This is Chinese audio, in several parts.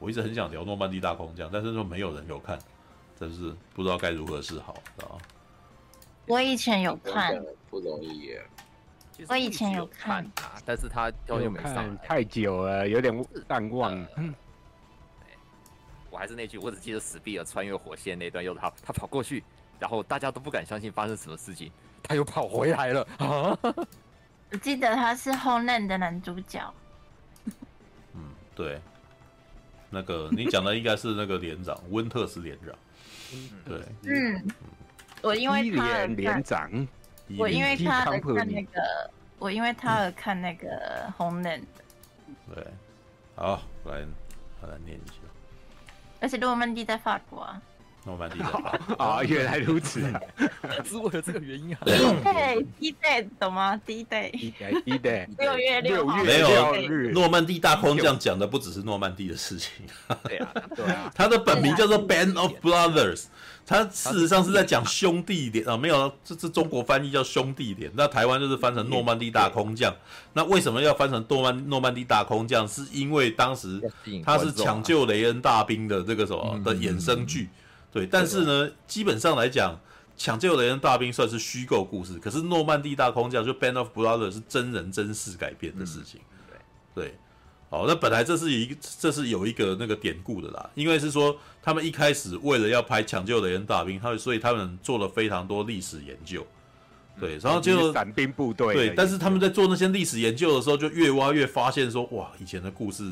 我一直很想聊诺曼底大空降，但是说没有人有看，真是不知道该如何是好，知道吗？我以前有看，不容易耶。我以前有看啊，但是他好久没上，太久了，有点淡忘。了，我还是那句，我只记得史毕尔穿越火线那段，又他他跑过去，然后大家都不敢相信发生什么事情，他又跑回来了啊！我记得他是 Homeland 的男主角。嗯对，那个你讲的应该是那个连长 温特斯连长。对，嗯，我因为他连长，我因为他而看那个，我因为他而看那个 Homeland。对，好，来，来念一下。而且诺曼底在法国啊。诺曼底啊，原来如此，是为了这个原因啊。第一代，第一代懂吗？第一代，第一代，六月六号，没有。诺曼底大空降讲的不只是诺曼底的事情。对啊，对啊。他的本名叫做 Band of Brothers，他事实上是在讲兄弟连啊，没有，这是中国翻译叫兄弟连，那台湾就是翻成诺曼底大空降。那为什么要翻成诺曼诺曼底大空降？是因为当时他是抢救雷恩大兵的这个什么的衍生剧。对，但是呢，基本上来讲，抢救雷恩大兵算是虚构故事，可是诺曼底大空降就 Band of Brothers 是真人真事改编的事情。嗯、对，对，好，那本来这是一，这是有一个那个典故的啦，因为是说他们一开始为了要拍抢救雷恩大兵，他们所以他们做了非常多历史研究。对，然后就伞兵部队。对，但是他们在做那些历史研究的时候，就越挖越发现说，哇，以前的故事，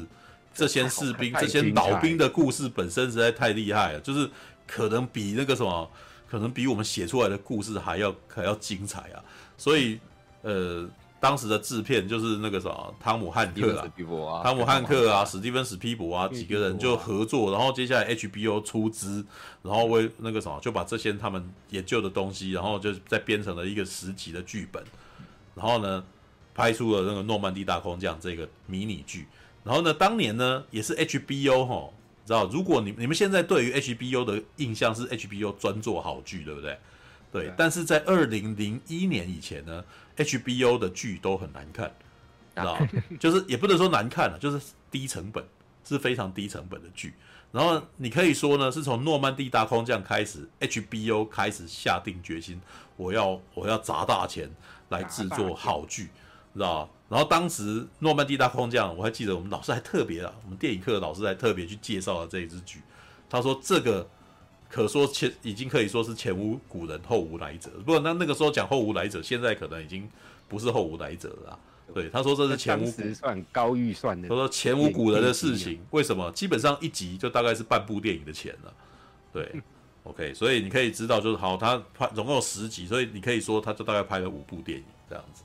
这些士兵、这些老兵的故事本身实在太厉害了，就是。可能比那个什么，可能比我们写出来的故事还要还要精彩啊！所以，呃，当时的制片就是那个什么汤姆汉克啊，汤姆汉克啊，史蒂芬史皮博啊，几个人就合作，然后接下来 HBO 出资，然后为那个什么就把这些他们研究的东西，然后就再编成了一个十集的剧本，然后呢，拍出了那个诺曼底大空降这个迷你剧，然后呢，当年呢也是 HBO 齁。知道，如果你你们现在对于 HBO 的印象是 HBO 专做好剧，对不对？对。对，但是在二零零一年以前呢，HBO 的剧都很难看，知道 就是也不能说难看了，就是低成本，是非常低成本的剧。然后你可以说呢，是从诺曼底大空降开始，HBO 开始下定决心，我要我要砸大钱来制作好剧。知道，然后当时诺曼底大空降，我还记得我们老师还特别啊，我们电影课的老师还特别去介绍了这一支剧。他说这个可说前已经可以说是前无古人后无来者。不过那那个时候讲后无来者，现在可能已经不是后无来者了。对，他说这是前无古算高预算的。他说前无古人的事情，为什么？基本上一集就大概是半部电影的钱了。对，OK，所以你可以知道，就是好，他拍总共有十集，所以你可以说他就大概拍了五部电影这样子。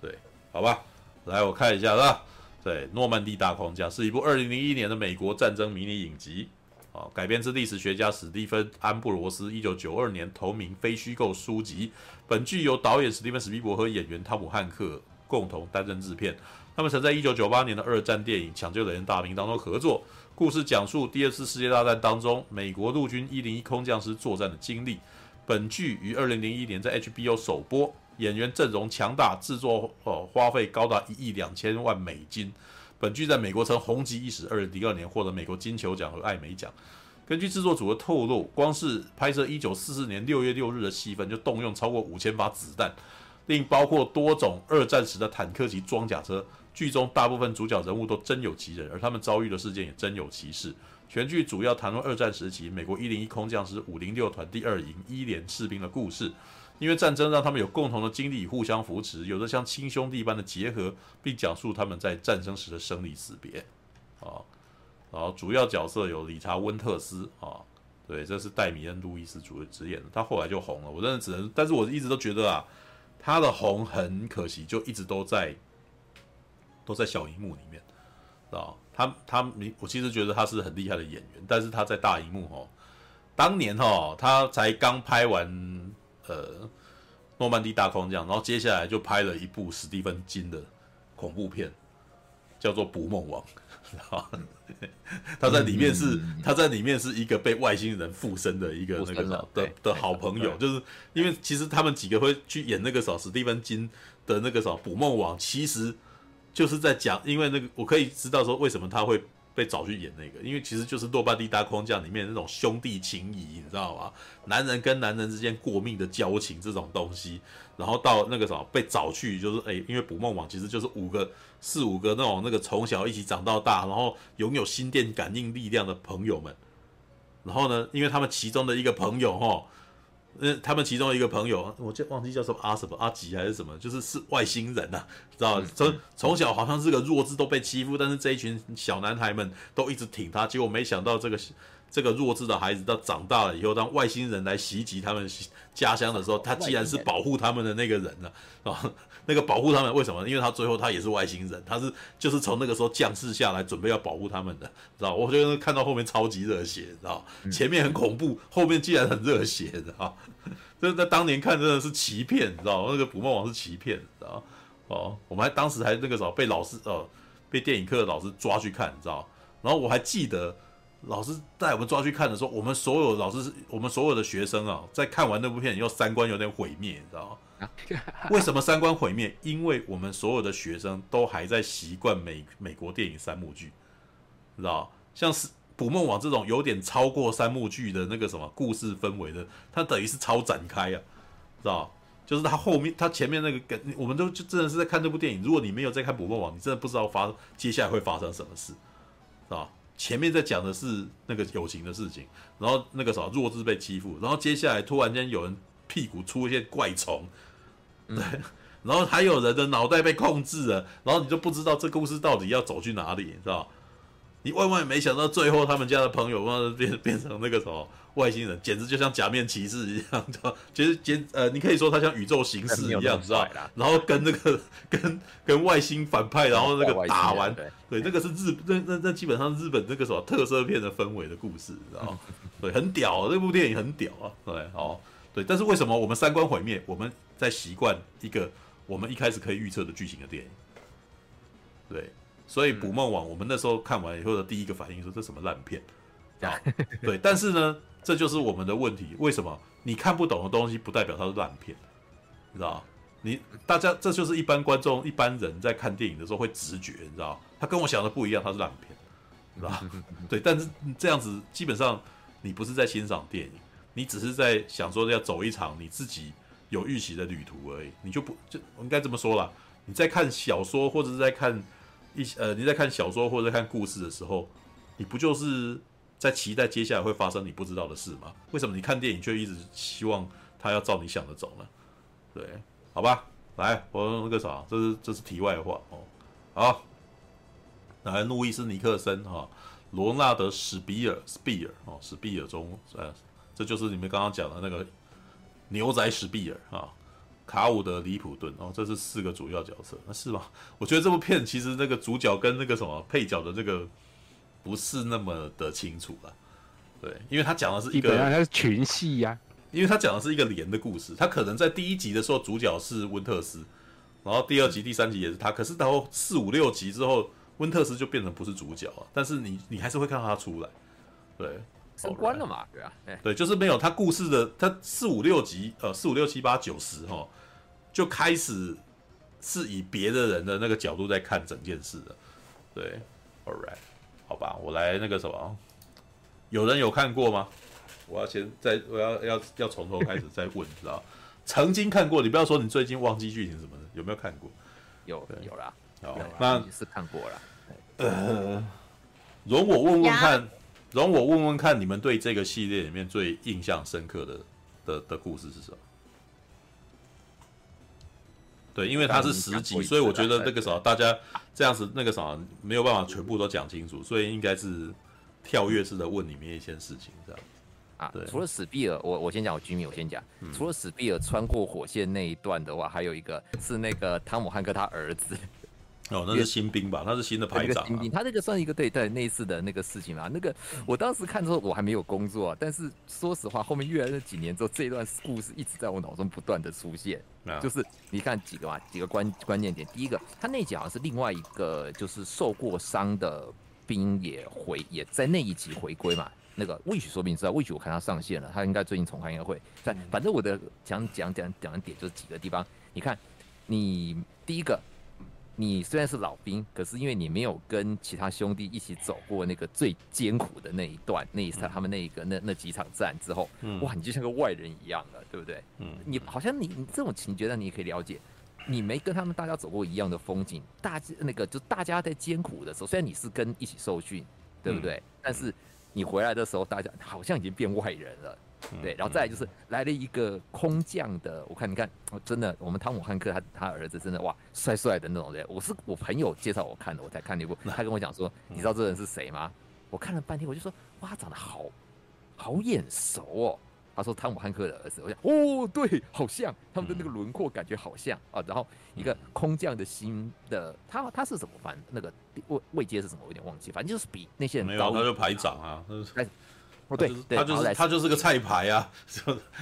对。好吧，来我看一下，是吧？对，《诺曼底大空降》是一部二零零一年的美国战争迷你影集，啊，改编自历史学家史蒂芬·安布罗斯一九九二年同名非虚构书籍。本剧由导演史蒂芬·史皮伯和演员汤姆·汉克共同担任制片。他们曾在一九九八年的二战电影《抢救雷恩大兵》当中合作。故事讲述第二次世界大战当中美国陆军一零一空降师作战的经历。本剧于二零零一年在 HBO 首播，演员阵容强大，制作呃花费高达一亿两千万美金。本剧在美国曾红极一时，二零零二年获得美国金球奖和艾美奖。根据制作组的透露，光是拍摄一九四四年六月六日的戏份就动用超过五千发子弹，另包括多种二战时的坦克及装甲车。剧中大部分主角人物都真有其人，而他们遭遇的事件也真有其事。全剧主要谈论二战时期美国一零一空降师五零六团第二营一连士兵的故事。因为战争让他们有共同的经历互相扶持，有着像亲兄弟般的结合，并讲述他们在战争时的生离死别。啊，然后主要角色有理查温特斯啊，对，这是戴米恩路易斯主主演的，他后来就红了。我真的只能，但是我一直都觉得啊，他的红很可惜，就一直都在。都在小荧幕里面，啊他他明，我其实觉得他是很厉害的演员，但是他在大荧幕哦，当年哦，他才刚拍完呃诺曼底大空降，然后接下来就拍了一部史蒂芬金的恐怖片，叫做《捕梦网》，知道他在里面是他在里面是一个被外星人附身的一个那个的的，的好朋友，就是因为其实他们几个会去演那个什么史蒂芬金的那个什么《捕梦网》，其实。就是在讲，因为那个我可以知道说为什么他会被找去演那个，因为其实就是诺曼底大框架里面那种兄弟情谊，你知道吗？男人跟男人之间过命的交情这种东西，然后到那个什么被找去，就是哎，因为捕梦网其实就是五个四五个那种那个从小一起长到大，然后拥有心电感应力量的朋友们，然后呢，因为他们其中的一个朋友哈。那他们其中一个朋友，我就忘记叫什么阿什么阿吉还是什么，就是是外星人呐、啊，知道从从小好像是个弱智，都被欺负，但是这一群小男孩们都一直挺他，结果没想到这个这个弱智的孩子到长大了以后，当外星人来袭击他们家乡的时候，他既然是保护他们的那个人呢，啊。那个保护他们为什么？因为他最后他也是外星人，他是就是从那个时候降世下来，准备要保护他们的，知道？我觉得看到后面超级热血，知道？前面很恐怖，后面竟然很热血，知道？这在当年看真的是奇片，知道？那个捕梦网是奇片，知道？哦，我们还当时还那个时候被老师呃被电影课的老师抓去看，知道？然后我还记得老师带我们抓去看的时候，我们所有老师我们所有的学生啊，在看完那部片以后三观有点毁灭，你知道？为什么三观毁灭？因为我们所有的学生都还在习惯美美国电影三幕剧，知道？像是《捕梦网》这种有点超过三幕剧的那个什么故事氛围的，它等于是超展开啊，知道？就是它后面、它前面那个梗，我们都就真的是在看这部电影。如果你没有在看《捕梦网》，你真的不知道发接下来会发生什么事，知道？前面在讲的是那个友情的事情，然后那个什么弱智被欺负，然后接下来突然间有人屁股出现怪虫。对，然后还有人的脑袋被控制了，然后你就不知道这故事到底要走去哪里，你知道？你万万没想到，最后他们家的朋友变变成那个什么外星人，简直就像假面骑士一样，知道？其实简呃，你可以说他像宇宙行驶一样，知道？然后跟那个跟 跟外星反派，然后那个打完，对，对，那个是日那那那基本上日本那个什么特色片的氛围的故事，知道？对，很屌，这部电影很屌啊，对，哦，对，但是为什么我们三观毁灭？我们在习惯一个我们一开始可以预测的剧情的电影，对，所以《捕梦网》我们那时候看完以后的第一个反应说，这什么烂片啊？对，但是呢，这就是我们的问题。为什么你看不懂的东西不代表它是烂片？你知道？你大家这就是一般观众、一般人在看电影的时候会直觉，你知道？他跟我想的不一样，他是烂片，知道？对，但是这样子基本上你不是在欣赏电影，你只是在想说要走一场你自己。有预期的旅途而已，你就不就我应该这么说啦。你在看小说或者是在看一呃，你在看小说或者在看故事的时候，你不就是在期待接下来会发生你不知道的事吗？为什么你看电影却一直希望他要照你想的走呢？对，好吧，来，我那个啥，这是这是题外话哦。好，来，路易斯尼克森哈，罗纳德史比尔史比尔哦，史比尔中呃，这就是你们刚刚讲的那个。牛仔史毕尔啊，卡伍德·里普顿哦，这是四个主要角色，那是吧？我觉得这部片其实那个主角跟那个什么配角的这个不是那么的清楚了，对，因为他讲的是一个，他是群戏呀，因为他讲的是一个连的故事，他可能在第一集的时候主角是温特斯，然后第二集、第三集也是他，可是到四五六集之后，温温特斯就变成不是主角了，但是你你还是会看到他出来，对，升官了嘛，对啊，对，就是没有他故事的，他四五六集，呃，四五六七八九十哈，就开始是以别的人的那个角度在看整件事的，对，All right，好吧，我来那个什么，有人有看过吗？我要先再，我要要要从头开始再问，知道？曾经看过，你不要说你最近忘记剧情什么的，有没有看过？有有啦，好，那也是看过了。呃，容我问问看，容我问问看，你们对这个系列里面最印象深刻的的的故事是什么？对，因为它是十集，所以我觉得那个啥，大家这样子那个啥没有办法全部都讲清楚，所以应该是跳跃式的问里面一些事情这样。啊，对，除了史毕尔，我我先讲，我居民我先讲。嗯、除了史毕尔穿过火线那一段的话，还有一个是那个汤姆汉克他儿子。哦，那是新兵吧？他是新的排长、啊。新兵，他那个算一个对对类似的那个事情嘛。那个我当时看之后我还没有工作，但是说实话，后面越来越几年之后，这一段故事一直在我脑中不断的出现。啊、就是你看几个嘛，几个关关键点。第一个，他那集好像是另外一个就是受过伤的兵也回也在那一集回归嘛。那个魏许说不定知道，魏许我看他上线了，他应该最近重看应该会。但反正我的讲讲讲讲的点就是几个地方，你看，你第一个，你虽然是老兵，可是因为你没有跟其他兄弟一起走过那个最艰苦的那一段，那一次他们那一个那那几场战之后，哇，你就像个外人一样了，对不对？嗯，你好像你你这种情节，让你也可以了解，你没跟他们大家走过一样的风景，大那个就大家在艰苦的时候，虽然你是跟一起受训，对不对？但是。你回来的时候，大家好像已经变外人了，对，然后再来就是来了一个空降的，我看你看，真的，我们汤姆汉克他他儿子真的哇，帅帅的那种人，我是我朋友介绍我看的，我才看那部，他跟我讲说，你知道这人是谁吗？我看了半天，我就说，哇，他长得好好眼熟哦。他说汤姆汉克的儿子，我想哦，对，好像他们的那个轮廓感觉好像啊。然后一个空降的新的，他他是怎么翻？那个位位阶是什么？我有点忘记，反正就是比那些人高。没有，他就排长啊。哦，对，他就是他就是个菜牌啊，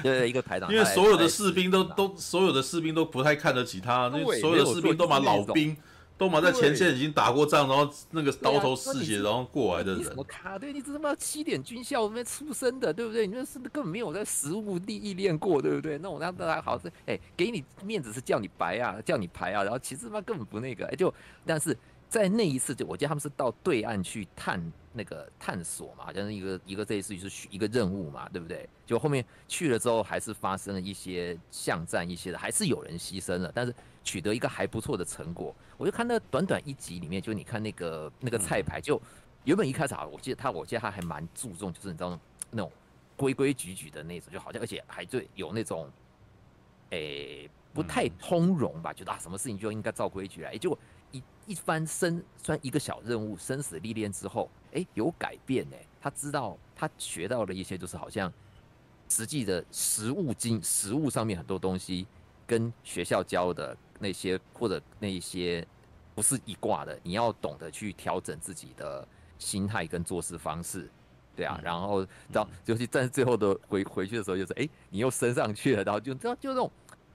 对 对，一个排长。因为所有的士兵都都所有的士兵都不太看得起他，那所有的士兵都蛮老兵。都嘛在前线已经打过仗，然后那个刀头嗜血，然后过来的人。我靠，对，你这他妈七点军校那边出生的，对不对？你那是根本没有在实务地历练过，对不对？那我那大家好是，哎、欸，给你面子是叫你白啊，叫你排啊，然后其实他妈根本不那个，哎、欸，就但是在那一次，就我记得他们是到对岸去探那个探索嘛，好像是一个一个这一次就是一个任务嘛，对不对？就后面去了之后，还是发生了一些巷战一些的，还是有人牺牲了，但是。取得一个还不错的成果，我就看那短短一集里面，就你看那个那个菜牌，就原本一开始啊，我记得他，我记得他还蛮注重，就是你知道那种规规矩矩的那种，就好像而且还就有那种，诶、欸、不太通融吧，觉得啊什么事情就应该照规矩来，就一一番生算一个小任务，生死历练之后，诶、欸、有改变哎，他知道他学到了一些，就是好像实际的实物经实物上面很多东西跟学校教的。那些或者那些不是一挂的，你要懂得去调整自己的心态跟做事方式，对啊，然后到尤其在最后的回回去的时候，就是哎，你又升上去了，然后就知道就那种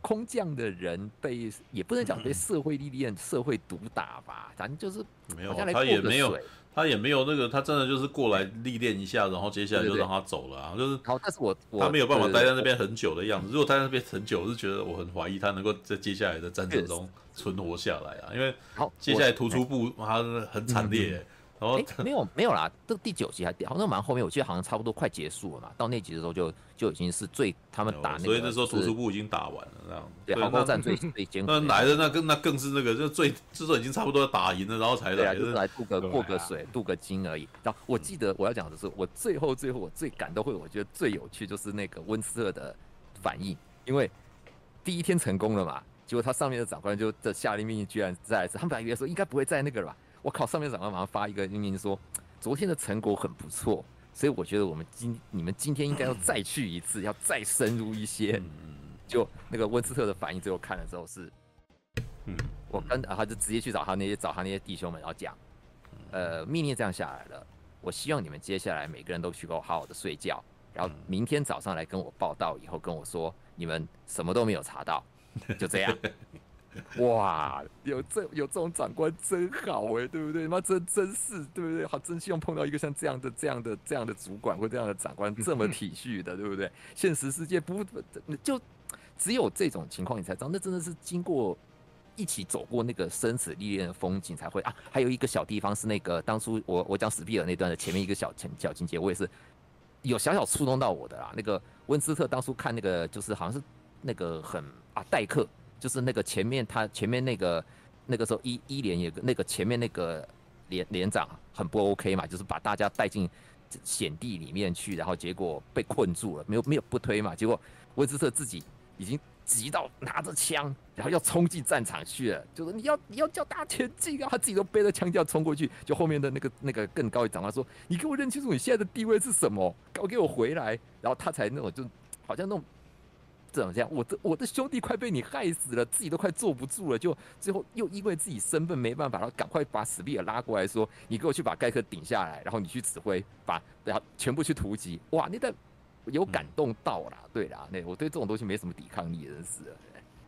空降的人被也不能讲被社会历练、社会毒打吧，反正就是没有，他也没有。他也没有那个，他真的就是过来历练一下，然后接下来就让他走了啊，就是。好，但是我他没有办法待在那边很久的样子。如果待在那边很久，我是觉得我很怀疑他能够在接下来的战争中存活下来啊，因为接下来突出部他很惨烈。然后、欸、没有没有啦，这第九集还好像蛮后面，我记得好像差不多快结束了嘛。到那集的时候就就已经是最他们打那个，所以那时候图书部已经打完了，这样。对，好高战最 最艰苦。那来的那更那更是那个，就最至少已经差不多打赢了，然后才来，就是来渡个过个水，渡个金而已。然后我记得我要讲的是，我最后最后我最感动会，我觉得最有趣就是那个温斯特的反应，因为第一天成功了嘛，结果他上面的长官就这下令命令，居然再来一次。他们本来以为说应该不会再那个了吧。我靠！上面长官马上发一个命令说，昨天的成果很不错，所以我觉得我们今你们今天应该要再去一次，要再深入一些。就那个温斯特的反应，最后看了之后是，嗯，我跟他就直接去找他那些找他那些弟兄们，然后讲，呃，命令这样下来了，我希望你们接下来每个人都去给我好好的睡觉，然后明天早上来跟我报道，以后跟我说你们什么都没有查到，就这样。哇，有这有这种长官真好哎，对不对？妈真真是对不对？好，真希望碰到一个像这样的、这样的、这样的主管或这样的长官这么体恤的，对不对？现实世界不就只有这种情况，你才知道，那真的是经过一起走过那个生死历练的风景才会啊。还有一个小地方是那个当初我我讲史毕尔那段的前面一个小情小情节，我也是有小小触动到我的啦。那个温斯特当初看那个就是好像是那个很啊代克。就是那个前面他前面那个那个时候伊伊莲也那个前面那个连连长很不 OK 嘛，就是把大家带进险地里面去，然后结果被困住了，没有没有不推嘛，结果温斯特自己已经急到拿着枪，然后要冲进战场去了，就是你要你要叫大家前进啊，他自己都背着枪就要冲过去，就后面的那个那个更高一长官说，你给我认清楚你现在的地位是什么，搞给我回来，然后他才那种就好像那种。怎么这样？我的我的兄弟快被你害死了，自己都快坐不住了，就最后又因为自己身份没办法，然后赶快把史毕尔拉过来说：“你给我去把盖克顶下来，然后你去指挥，把然后全部去突击。”哇，那个有感动到啦，对啦，那我对这种东西没什么抵抗力，真是的。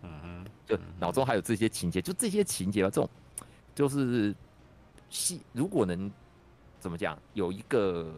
嗯嗯，就脑中还有这些情节，就这些情节吧，这种就是戏，如果能怎么讲，有一个。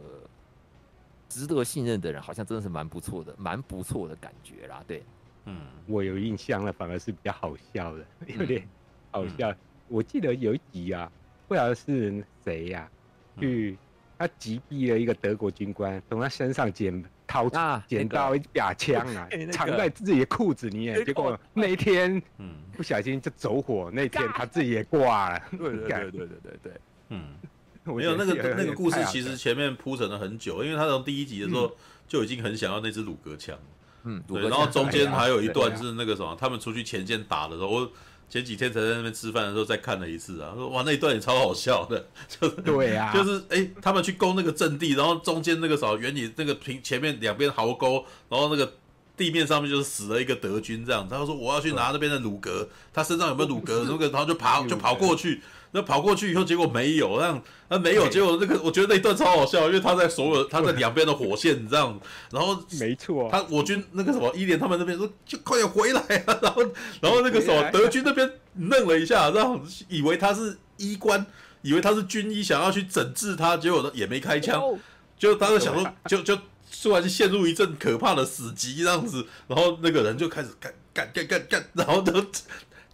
值得信任的人，好像真的是蛮不错的，蛮不错的感觉啦。对，嗯，我有印象了，反而是比较好笑的，有点好笑。嗯、我记得有一集啊，不知道是谁呀、啊，去他击毙了一个德国军官，从他身上捡掏捡、捡到一把枪啊，那个、藏在自己的裤子里面。结果那一天，嗯，不小心就走火，那天他自己也挂了。对对对 对对对对，嗯。没有那个那个故事，其实前面铺陈了很久，因为他从第一集的时候就已经很想要那支鲁格枪，嗯，对，然后中间还有一段是那个什么，他们出去前线打的时候，我前几天才在那边吃饭的时候再看了一次啊，说哇那一段也超好笑的，就是对啊，就是哎他们去攻那个阵地，然后中间那个什么原理那个平前面两边壕沟，然后那个地面上面就是死了一个德军这样，他说我要去拿那边的鲁格，他身上有没有鲁格，那个然后就跑就跑过去。那跑过去以后，结果没有，那那没有，结果那个我觉得那一段超好笑，因为他在所有他在两边的火线这样，然后没错，他我军那个什么伊莲他们那边说就快点回来啊，然后然后那个什么德军那边愣了一下，然后以为他是医官，以为他是军医，想要去整治他，结果也没开枪，就他就想说就就突然就陷入一阵可怕的死寂这样子，然后那个人就开始干干干干干，然后都。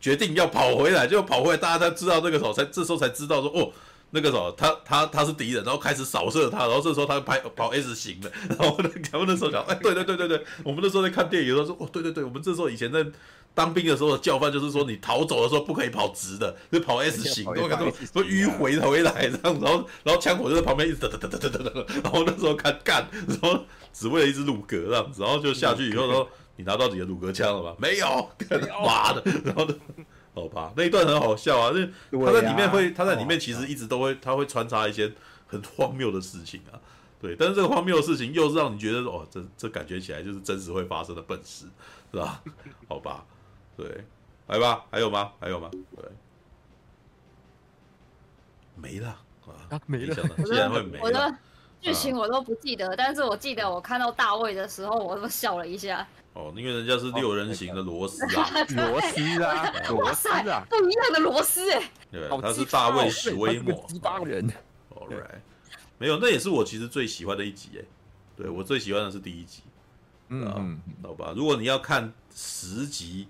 决定要跑回来，就跑回来，大家才知道那个时候才这时候才知道说哦，那个时候他他他是敌人，然后开始扫射他，然后这时候他拍跑 S 型的，然后那他们那时候讲，哎，对对对对对，我们那时候在看电影的时候说，哦，对对对，我们这时候以前在当兵的时候的教范就是说，你逃走的时候不可以跑直的，就跑 S 型，我感觉说迂回回来这样，然后然后枪口就在旁边一直噔噔噔噔噔噔，然后那时候看干，然后只为了一只鲁格这样子，然后就下去以后说。你拿到你的鲁格枪了吗？没有，妈的！然后呢，好吧，那一段很好笑啊，那他在里面会，他在里面其实一直都会，他会穿插一些很荒谬的事情啊，对。但是这个荒谬的事情又是让你觉得，哦，这这感觉起来就是真实会发生的本事，是吧？好吧，对，来吧，还有吗？还有吗？对，没了啊，没了，竟然会没了。剧情我都不记得，但是我记得我看到大卫的时候，我都笑了一下。哦，因为人家是六人行的螺丝啊，螺丝啊，螺丝啊，不一样的螺丝哎。对，他是大卫史威摩。一帮人。All right，没有，那也是我其实最喜欢的一集哎。对，我最喜欢的是第一集。嗯，好吧。如果你要看十集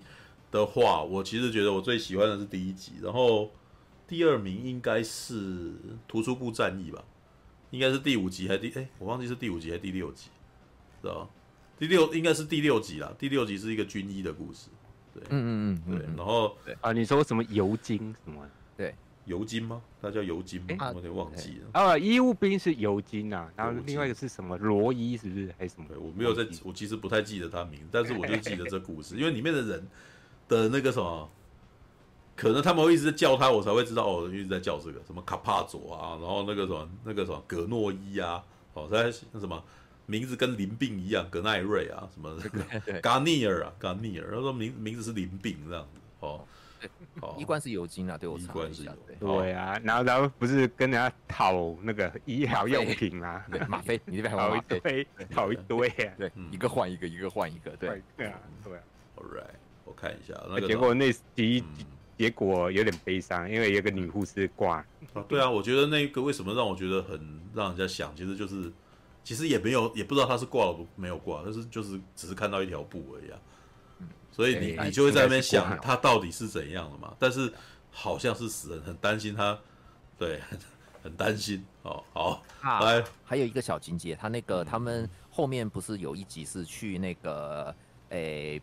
的话，我其实觉得我最喜欢的是第一集，然后第二名应该是突出部战役吧，应该是第五集还是第哎，我忘记是第五集还是第六集，知道第六应该是第六集啦，第六集是一个军医的故事，对，嗯嗯嗯，对，然后啊，你说什么尤金什么？对，尤金吗？他叫尤金吗？我有点忘记了。啊，医务兵是尤金啊，然后另外一个是什么罗伊是不是？还是什么？对我没有在，我其实不太记得他名字，但是我就记得这故事，因为里面的人的那个什么，可能他们会一直在叫他，我才会知道哦，一直在叫这个什么卡帕佐啊，然后那个什么那个什么格诺伊啊，哦，在那什么。名字跟林病一样，格奈瑞啊，什么这个 Garnier 啊，Garnier，他说名名字是林病这样子哦。哦，医官是尤金啊，对我医官是尤金。对啊，然后然后不是跟人家讨那个医疗用品啊，吗 啡，你这边讨一堆，讨一堆，对，一个换一个，一个换一个，对，对啊，对啊。All right，我看一下那个。结果那第一结果有点悲伤，因为有个女护士挂。啊，对啊，我觉得那个为什么让我觉得很让人家想，其实就是其实也没有也不知道他是挂了没有挂，但是就是只是看到一条布而已啊。所以你你就会在那边想他到底是怎样的嘛？但是好像是死人，很担心他，对，很 很担心。哦，好，啊、来，还有一个小情节，他那个他们后面不是有一集是去那个诶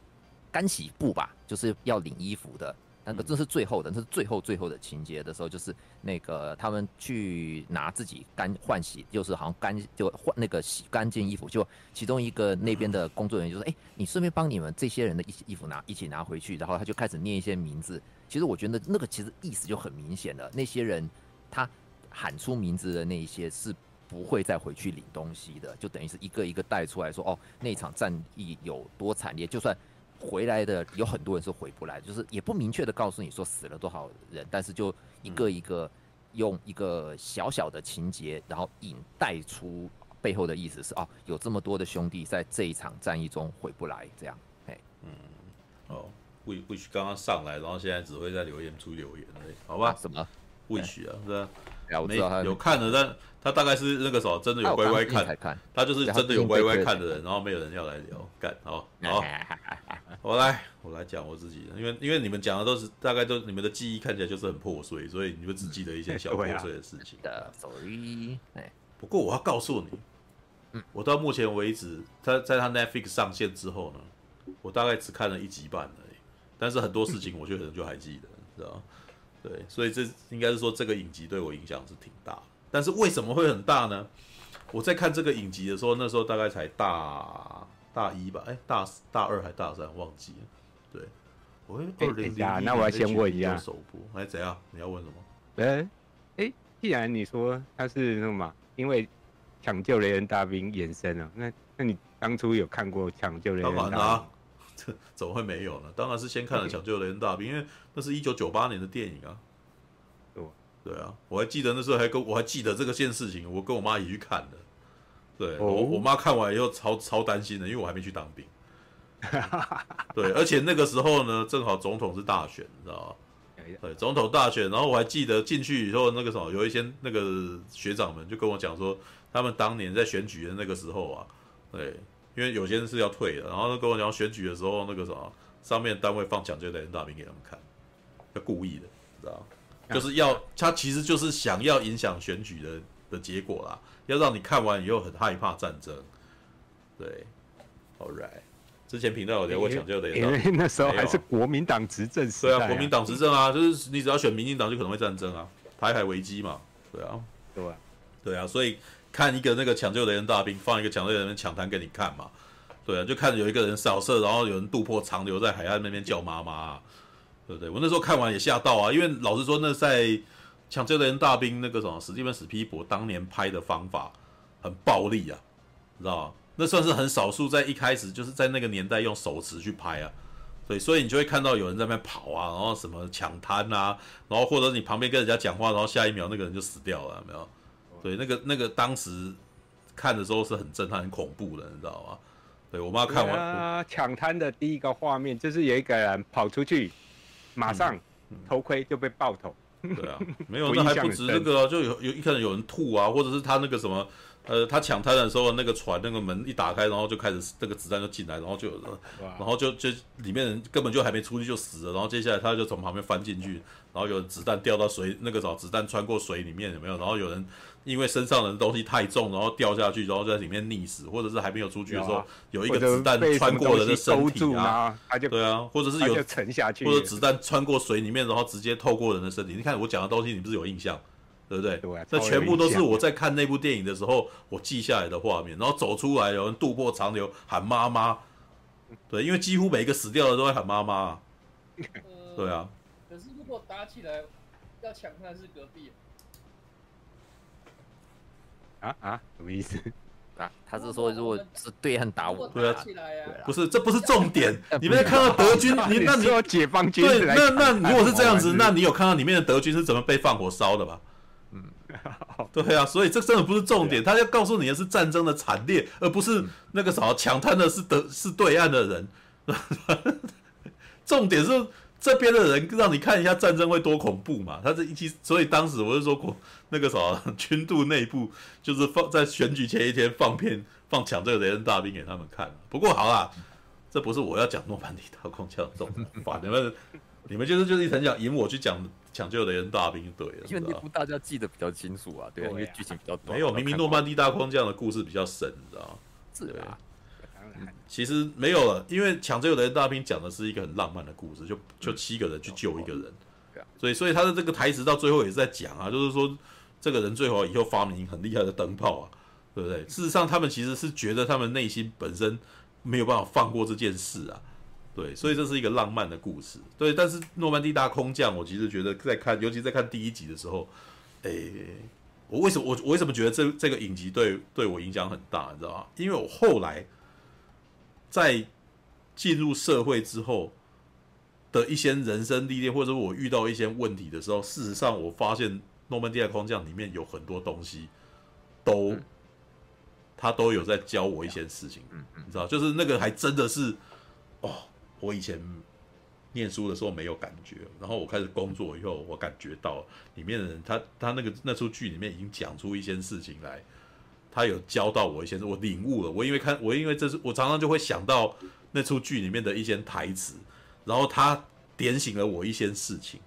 干洗部吧，就是要领衣服的。那个这是最后的，这是最后最后的情节的时候，就是那个他们去拿自己干换洗，就是好像干就换那个洗干净衣服，就其中一个那边的工作人员就说：“哎，你顺便帮你们这些人的衣衣服拿一起拿回去。”然后他就开始念一些名字。其实我觉得那个其实意思就很明显了，那些人他喊出名字的那一些是不会再回去领东西的，就等于是一个一个带出来说：“哦，那场战役有多惨烈。”就算。回来的有很多人是回不来，就是也不明确的告诉你说死了多少人，但是就一个一个用一个小小的情节，然后引带出背后的意思是哦，有这么多的兄弟在这一场战役中回不来，这样，哎，嗯，哦，Wish 刚刚上来，然后现在只会在留言处留言，好吧？什么？Wish 啊，是吧？没有看的，但他大概是那个时候真的有乖乖看，他就是真的有乖乖看的人，然后没有人要来聊，干，好，好，我来，我来讲我自己的，因为因为你们讲的都是大概都你们的记忆看起来就是很破碎，所以你们只记得一些小破碎的事情。的，sorry，不过我要告诉你，我到目前为止，他在他 Netflix 上线之后呢，我大概只看了一集半而已，但是很多事情我觉得可能就还记得，知道吗？对，所以这应该是说这个影集对我影响是挺大的，但是为什么会很大呢？我在看这个影集的时候，那时候大概才大大一吧，哎，大大二还大三忘记了。对，我二零零一，那我要先问一下首播，哎，怎样？你要问什么？哎，哎，既然你说他是那个嘛，因为抢救雷恩大兵延伸了，那那你当初有看过抢救雷恩大兵？这 怎么会没有呢？当然是先看了《抢救雷恩大兵》，因为那是一九九八年的电影啊。对，对啊，我还记得那时候还跟我还记得这个件事情，我跟我妈一起去看的。对，我我妈看完以后超超担心的，因为我还没去当兵。对，而且那个时候呢，正好总统是大选，你知道吗？对，总统大选，然后我还记得进去以后，那个什么，有一些那个学长们就跟我讲说，他们当年在选举的那个时候啊，对。因为有些人是要退的，然后他跟我讲选举的时候，那个什么上面单位放抢救雷恩大兵给他们看，他故意的，知道就是要他其实就是想要影响选举的的结果啦，要让你看完以后很害怕战争。对，All right，之前频道有聊过抢救雷恩大兵，因为那时候还是国民党执政时代啊，对啊，国民党执政啊，就是你只要选民进党就可能会战争啊，台海危机嘛，对啊，对啊，对啊，所以。看一个那个抢救人员大兵，放一个抢救人员抢滩给你看嘛，对啊，就看有一个人扫射，然后有人渡破长流在海岸那边叫妈妈，对不对？我那时候看完也吓到啊，因为老实说，那在抢救雷恩大兵那个什么史蒂芬史匹柏当年拍的方法很暴力啊，你知道吗？那算是很少数在一开始就是在那个年代用手持去拍啊，对，所以你就会看到有人在那边跑啊，然后什么抢滩啊，然后或者你旁边跟人家讲话，然后下一秒那个人就死掉了，没有？对，那个那个当时看的时候是很震撼、很恐怖的，你知道吗？对我妈看完，啊，抢滩的第一个画面就是有一个人跑出去，马上头盔就被爆头。对啊，没有，那还不止这个、啊，就有有一可能有人吐啊，或者是他那个什么。呃，他抢滩的时候，那个船那个门一打开，然后就开始那个子弹就进来，然后就有人，然后就就里面人根本就还没出去就死了，然后接下来他就从旁边翻进去，然后有子弹掉到水那个找子弹穿过水里面有没有？然后有人因为身上的东西太重，然后掉下去，然后在里面溺死，或者是还没有出去的时候，有一个子弹穿过人的身体啊，对啊，或者是有沉下去，或者子弹穿过水里面，然后直接透过人的身体。你看我讲的东西，你不是有印象？对不对？这全部都是我在看那部电影的时候我记下来的画面，然后走出来有人渡破长流喊妈妈，对，因为几乎每一个死掉的都会喊妈妈，对啊。可是如果打起来要抢的是隔壁啊啊？什么意思 啊？他是说如果是对岸打我，对啊，不是，这不是重点。你们在看到德军，你那你 有解放军对，那那如果是这样子，那你有看到里面的德军是怎么被放火烧的吧？对啊，所以这真的不是重点，他要告诉你的是战争的惨烈，而不是那个啥抢滩的是德是对岸的人。重点是这边的人让你看一下战争会多恐怖嘛？他这一期，所以当时我就说过，那个啥，军度内部就是放在选举前一天放片放抢这个雷恩大兵给他们看。不过好啦，这不是我要讲诺曼底大空降这种，法你们你们就是就是一层想引我去讲抢救雷恩大兵，对了，因为那部大家记得比较清楚啊，对啊，因为剧情比较短。没有，明明诺曼底大空降的故事比较神，你知道吗？是啊。其实没有了，因为抢这个雷大兵讲的是一个很浪漫的故事，就就七个人去救一个人，所以所以他的这个台词到最后也是在讲啊，就是说这个人最后以后发明很厉害的灯泡啊，对不对？事实上他们其实是觉得他们内心本身没有办法放过这件事啊，对，所以这是一个浪漫的故事，对。但是诺曼底大空降，我其实觉得在看，尤其在看第一集的时候，诶，我为什么我我为什么觉得这这个影集对对我影响很大，你知道吗？因为我后来。在进入社会之后的一些人生历练，或者我遇到一些问题的时候，事实上我发现诺曼底大空降里面有很多东西都，都他都有在教我一些事情，你知道，就是那个还真的是哦，我以前念书的时候没有感觉，然后我开始工作以后，我感觉到里面的人，他他那个那出剧里面已经讲出一些事情来。他有教到我一些，我领悟了。我因为看，我因为这是我常常就会想到那出剧里面的一些台词，然后他点醒了我一些事情，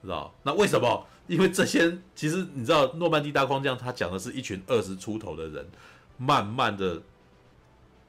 知道？那为什么？因为这些其实你知道，诺曼底大空降他讲的是一群二十出头的人，慢慢的，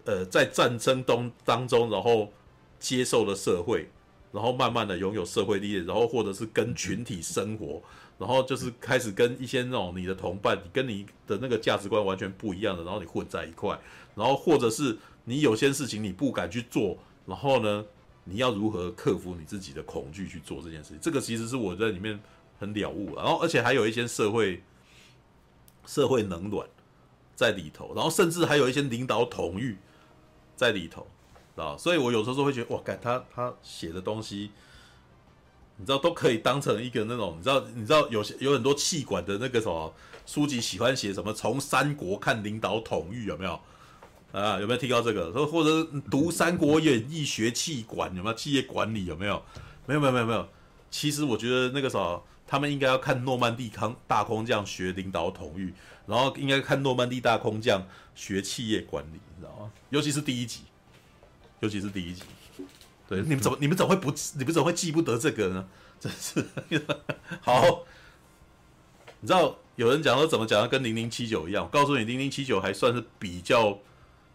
呃，在战争中当中，然后接受了社会，然后慢慢的拥有社会历练，然后或者是跟群体生活。然后就是开始跟一些那种你的同伴，你跟你的那个价值观完全不一样的，然后你混在一块，然后或者是你有些事情你不敢去做，然后呢，你要如何克服你自己的恐惧去做这件事情？这个其实是我在里面很了悟，然后而且还有一些社会社会冷暖在里头，然后甚至还有一些领导统御在里头，啊，所以我有时候会觉得哇，他他写的东西。你知道都可以当成一个那种，你知道你知道有些有很多气管的那个什么书籍喜欢写什么从三国看领导统御有没有啊？有没有听到这个？说或者读《三国演义》学气管有没有？企业管理有没有？没有没有没有没有。其实我觉得那个什么，他们应该要看诺曼底康大空降学领导统御，然后应该看诺曼底大空降学企业管理，你知道吗？尤其是第一集，尤其是第一集。对，你们怎么你们怎么会不你们怎么会记不得这个呢？真是好，你知道有人讲说怎么讲，跟零零七九一样。我告诉你，零零七九还算是比较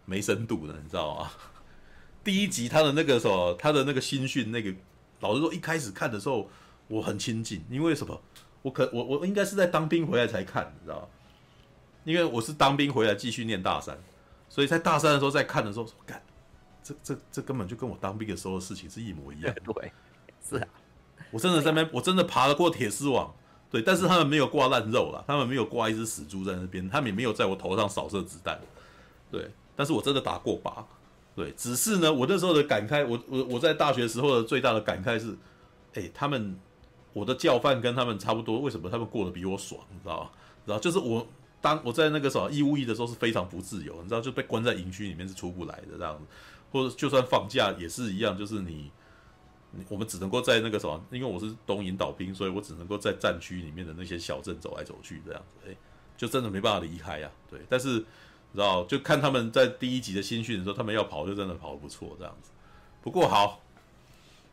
没深度的，你知道吗？第一集他的那个什么，他的那个新训那个，老实说一开始看的时候我很亲近，因为什么？我可我我应该是在当兵回来才看，你知道吗？因为我是当兵回来继续念大三，所以在大三的时候在看的时候说干。这这这根本就跟我当兵的时候的事情是一模一样。对，是啊，我真的在那边，我真的爬得过铁丝网。对，但是他们没有挂烂肉了，他们没有挂一只死猪在那边，他们也没有在我头上扫射子弹。对，但是我真的打过靶。对，只是呢，我那时候的感慨，我我我在大学时候的最大的感慨是，哎，他们我的教范跟他们差不多，为什么他们过得比我爽？你知道吗？然后，就是我当我在那个什么义务役的时候是非常不自由，你知道，就被关在营区里面是出不来的这样子。或就算放假也是一样，就是你，你我们只能够在那个什么，因为我是东引导兵，所以我只能够在战区里面的那些小镇走来走去这样子，哎，就真的没办法离开呀。对，但是你知道，就看他们在第一集的新训的时候，他们要跑就真的跑得不错这样子。不过好，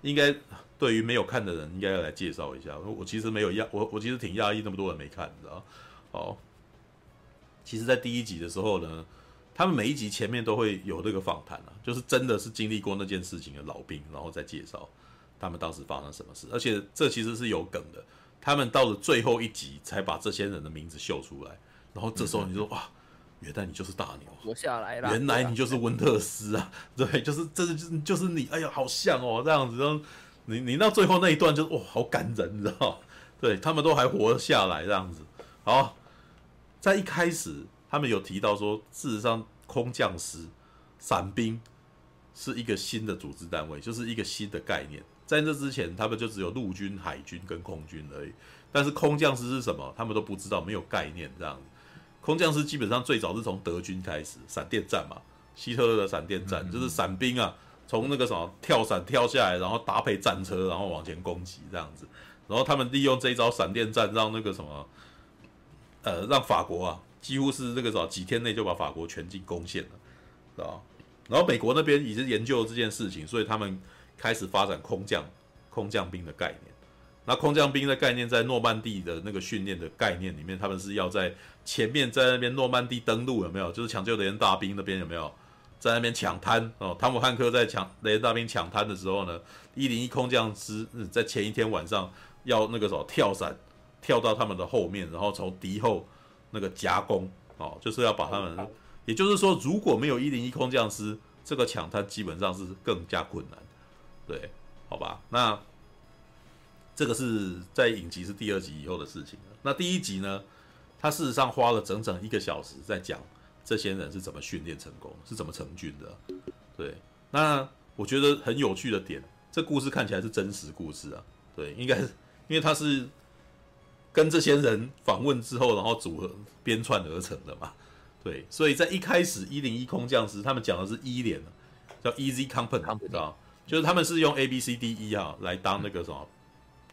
应该对于没有看的人，应该要来介绍一下。我其实没有压，我我其实挺压抑那么多人没看，你知道？好，其实，在第一集的时候呢。他们每一集前面都会有那个访谈啊，就是真的是经历过那件事情的老兵，然后再介绍他们当时发生什么事。而且这其实是有梗的，他们到了最后一集才把这些人的名字秀出来，然后这时候你就说、嗯、哇，原来你就是大牛，活下来了，原来你就是温特斯啊，对，就是这就是就是你，哎呀，好像哦这样子，然后你你到最后那一段就是哇，好感人，你知道？对，他们都还活下来这样子。好，在一开始。他们有提到说，事实上，空降师、伞兵是一个新的组织单位，就是一个新的概念。在这之前，他们就只有陆军、海军跟空军而已。但是空降师是什么，他们都不知道，没有概念。这样子，空降师基本上最早是从德军开始，闪电战嘛，希特勒的闪电战就是伞兵啊，从那个什么跳伞跳下来，然后搭配战车，然后往前攻击这样子。然后他们利用这一招闪电战，让那个什么，呃，让法国啊，几乎是那个什么几天内就把法国全境攻陷了，知道？然后美国那边也是研究这件事情，所以他们开始发展空降空降兵的概念。那空降兵的概念在诺曼底的那个训练的概念里面，他们是要在前面在那边诺曼底登陆有没有？就是抢救雷恩大兵那边有没有？在那边抢滩哦，汤姆汉克在抢雷恩大兵抢滩的时候呢，一零一空降师在前一天晚上要那个什么跳伞跳到他们的后面，然后从敌后那个夹攻哦，就是要把他们，也就是说如果没有一零一空降师，这个抢滩基本上是更加困难，对，好吧，那。这个是在影集是第二集以后的事情了。那第一集呢，他事实上花了整整一个小时在讲这些人是怎么训练成功，是怎么成军的。对，那我觉得很有趣的点，这故事看起来是真实故事啊。对，应该是因为他是跟这些人访问之后，然后组合编串而成的嘛。对，所以在一开始一零一空降师，他们讲的是一连，叫 Easy Company，知道就是他们是用 A B C D E 啊来当那个什么。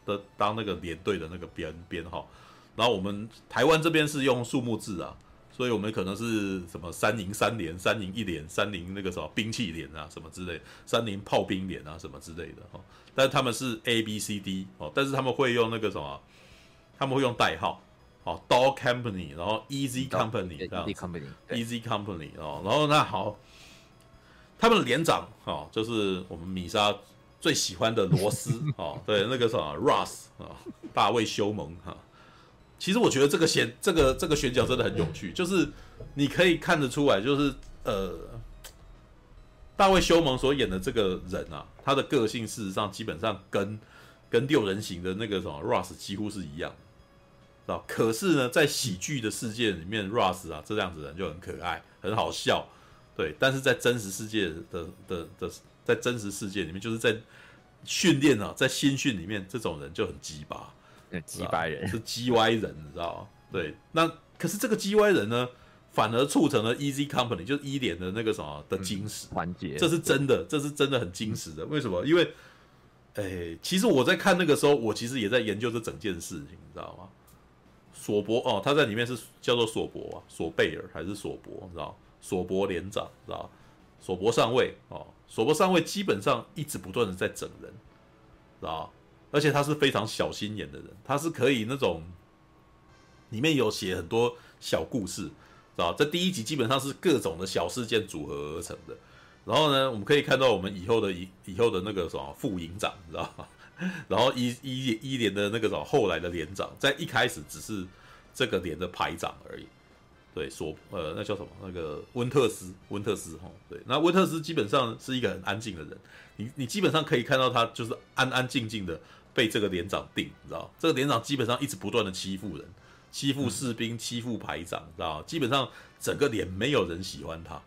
的当那个连队的那个编编号，然后我们台湾这边是用数目字啊，所以我们可能是什么三营三连、三营一连、三营那个什么兵器连啊什么之类，三营炮兵连啊什么之类的哈。但是他们是 A B C D 哦，但是他们会用那个什么，他们会用代号，哦，Dog Company，然后 Easy Company 这样，Easy Company 哦，然后那好，他们的连长哦，就是我们米莎。最喜欢的罗斯 哦，对，那个什么 Russ 啊，大卫休蒙哈。其实我觉得这个选这个这个选角真的很有趣，就是你可以看得出来，就是呃，大卫休蒙所演的这个人啊，他的个性事实上基本上跟跟六人行的那个什么 Russ 几乎是一样，知道？可是呢，在喜剧的世界里面，Russ 啊这样子的人就很可爱，很好笑，对。但是在真实世界的的的。在真实世界里面，就是在训练啊，在新训里面，这种人就很鸡巴，鸡巴人是鸡歪人，你知道吗？对，那可是这个鸡歪人呢，反而促成了 Easy Company，就是一连的那个什么的金石环节，这是真的，这是真的很金石的。为什么？因为，哎，其实我在看那个时候，我其实也在研究这整件事情，你知道吗？索博哦，他在里面是叫做索博啊，索贝尔还是索博，你知道？索博连长，知道？索博上尉哦。索博上尉基本上一直不断的在整人，知道？而且他是非常小心眼的人，他是可以那种里面有写很多小故事，知道？这第一集基本上是各种的小事件组合而成的。然后呢，我们可以看到我们以后的以以后的那个什么副营长，知道？然后一一一连的那个什么后来的连长，在一开始只是这个连的排长而已。对，索呃，那叫什么？那个温特斯，温特斯哈，对，那温特斯基本上是一个很安静的人，你你基本上可以看到他就是安安静静的被这个连长定，你知道？这个连长基本上一直不断的欺负人，欺负士兵，欺负排长，知道？基本上整个连没有人喜欢他，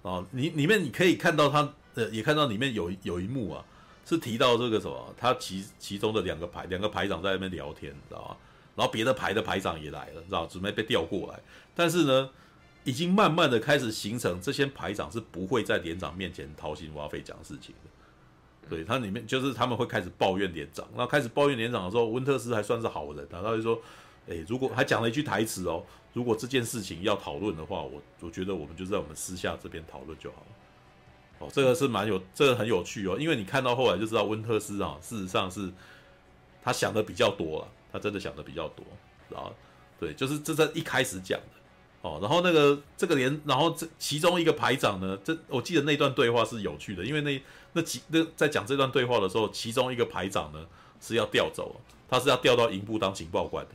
哦，你里面你可以看到他，呃，也看到里面有有一幕啊，是提到这个什么？他其其中的两个排两个排长在那边聊天，知道吗？然后别的排的排长也来了，知道？准备被调过来。但是呢，已经慢慢的开始形成，这些排长是不会在连长面前掏心挖肺讲事情的。对，他里面就是他们会开始抱怨连长，然后开始抱怨连长的时候，温特斯还算是好人，然后他就说：“哎，如果还讲了一句台词哦，如果这件事情要讨论的话，我我觉得我们就在我们私下这边讨论就好了。”这个是蛮有，这个很有趣哦，因为你看到后来就知道温特斯啊，事实上是他想的比较多了，他真的想的比较多，然后对，就是这在一开始讲的。哦，然后那个这个连，然后这其中一个排长呢，这我记得那段对话是有趣的，因为那那几那在讲这段对话的时候，其中一个排长呢是要调走，他是要调到营部当情报官的，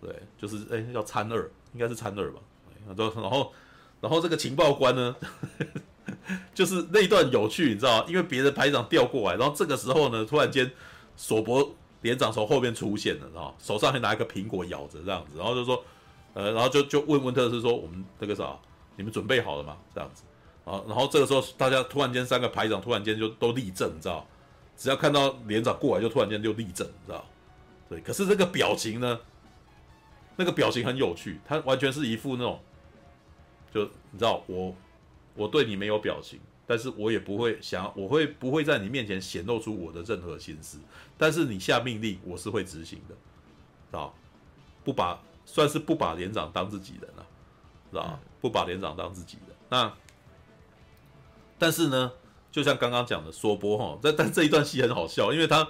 对，就是哎要参二，应该是参二吧，然后然后然后这个情报官呢，就是那一段有趣，你知道吗？因为别的排长调过来，然后这个时候呢，突然间索博连长从后面出现了，然后手上还拿一个苹果咬着这样子，然后就说。呃，然后就就问温特斯说：“我们那个啥，你们准备好了吗？”这样子，啊，然后这个时候大家突然间三个排长突然间就都立正，你知道？只要看到连长过来，就突然间就立正，你知道？对，可是这个表情呢，那个表情很有趣，他完全是一副那种，就你知道，我我对你没有表情，但是我也不会想，我会不会在你面前显露出我的任何心思。但是你下命令，我是会执行的，啊，不把算是不把连长当自己人了，知道不把连长当自己人。那但是呢，就像刚刚讲的索波哈，但但这一段戏很好笑，因为他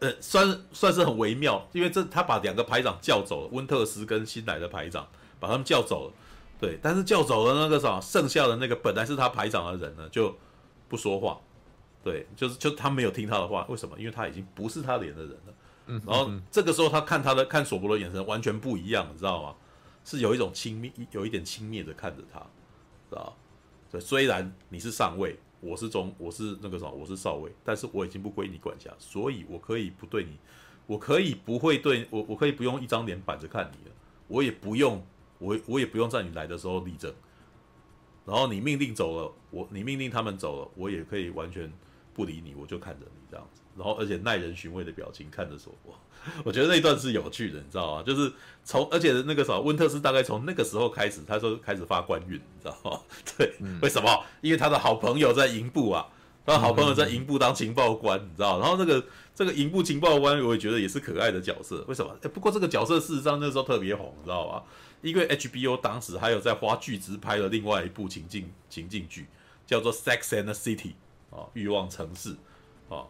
呃算算是很微妙，因为这他把两个排长叫走了，温特斯跟新来的排长把他们叫走了。对，但是叫走了那个啥，剩下的那个本来是他排长的人呢，就不说话。对，就是就他没有听他的话，为什么？因为他已经不是他连的人了。嗯，然后这个时候他看他的看索博的眼神完全不一样，你知道吗？是有一种轻蔑，有一点轻蔑的看着他，知道？对，虽然你是上尉，我是中，我是那个什么，我是少尉，但是我已经不归你管辖，所以我可以不对你，我可以不会对我，我可以不用一张脸板着看你了，我也不用。我我也不用在你来的时候立正，然后你命令走了，我你命令他们走了，我也可以完全不理你，我就看着你这样子，然后而且耐人寻味的表情看着说我，我觉得那一段是有趣的，你知道吗？就是从而且那个啥，温特斯大概从那个时候开始，他说开始发官运，你知道吗？对，为什么？因为他的好朋友在营部啊，他的好朋友在营部当情报官，你知道？然后这个这个营部情报官，我也觉得也是可爱的角色，为什么？哎，不过这个角色事实上那时候特别红，你知道吧？因为 HBO 当时还有在花巨资拍了另外一部情境情境剧，叫做《Sex and the City》啊，欲望城市啊。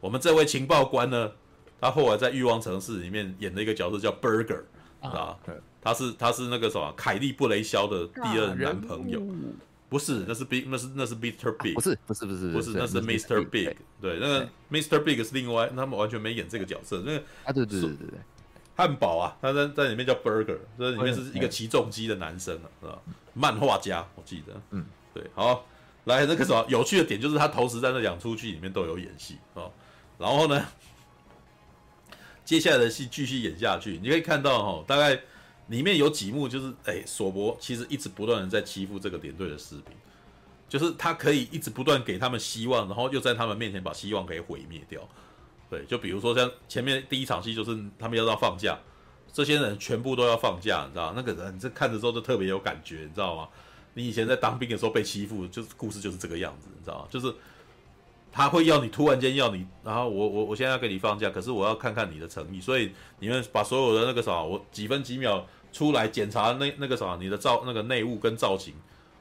我们这位情报官呢，他后来在《欲望城市》里面演的一个角色叫 Burger 啊，他是他是那个什么凯利布雷肖的第二男朋友，不是，那是 Big，那是那是 Mr. Big，不是不是不是不是，那是 Mr. Big，对，那个 Mr. Big 是另外，他们完全没演这个角色，那个啊对对对对对。汉堡啊，他在在里面叫 Burger，这里面是一个起重机的男生啊，是吧？漫画家，我记得，嗯，对，好，来那个什么有趣的点就是他同时在那两出剧里面都有演戏啊，然后呢，接下来的戏继续演下去，你可以看到哈，大概里面有几幕就是，哎，索博其实一直不断的在欺负这个连队的士兵，就是他可以一直不断给他们希望，然后又在他们面前把希望给毁灭掉。对，就比如说像前面第一场戏，就是他们要到放假，这些人全部都要放假，你知道？那个人这看的时候就特别有感觉，你知道吗？你以前在当兵的时候被欺负，就是故事就是这个样子，你知道吗？就是他会要你突然间要你，然后我我我现在要给你放假，可是我要看看你的诚意，所以你们把所有的那个啥，我几分几秒出来检查那那个啥，你的造那个内务跟造型，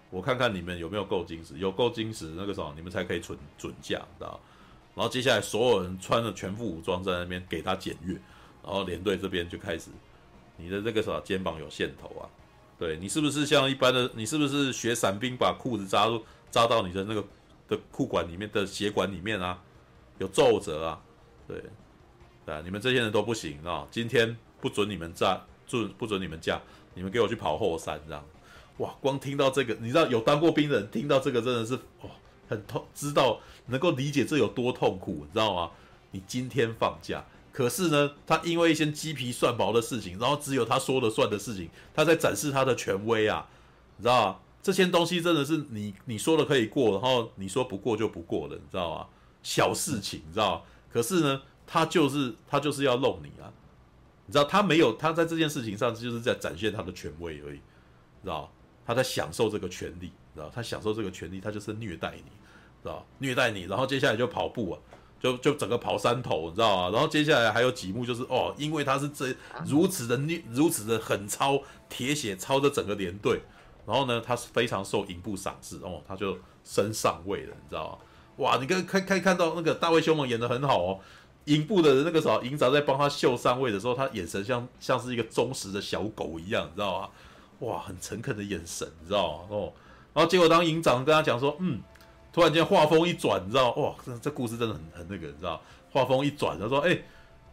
我看看你们有没有够精实，有够精实那个啥，你们才可以准准假，你知道？然后接下来所有人穿着全副武装在那边给他检阅，然后连队这边就开始，你的这个啥肩膀有线头啊？对，你是不是像一般的？你是不是学伞兵把裤子扎入扎到你的那个的裤管里面的血管里面啊？有皱褶啊？对，啊，你们这些人都不行啊！今天不准你们站，准不准你们架，你们给我去跑后山这样。哇，光听到这个，你知道有当过兵的人听到这个真的是哇。很痛，知道能够理解这有多痛苦，你知道吗？你今天放假，可是呢，他因为一些鸡皮蒜毛的事情，然后只有他说了算的事情，他在展示他的权威啊，你知道吗？这些东西真的是你你说了可以过，然后你说不过就不过了，你知道吗？小事情，你知道吗？可是呢，他就是他就是要弄你啊，你知道他没有他在这件事情上就是在展现他的权威而已，知道他在享受这个权利，知道他享受这个权利，他就是虐待你。知道虐待你，然后接下来就跑步啊，就就整个跑山头，你知道吗？然后接下来还有几幕就是哦，因为他是这如此的虐，如此的狠操铁血操着整个连队，然后呢，他是非常受营部赏识哦，他就升上尉了，你知道吗？哇，你看看可以看到那个大卫休蒙演的很好哦，营部的那个时候营长在帮他秀上尉的时候，他眼神像像是一个忠实的小狗一样，你知道吗？哇，很诚恳的眼神，你知道吗？哦，然后结果当营长跟他讲说，嗯。突然间画风一转，你知道哇，这这故事真的很很那个，你知道？画风一转，他说：“哎、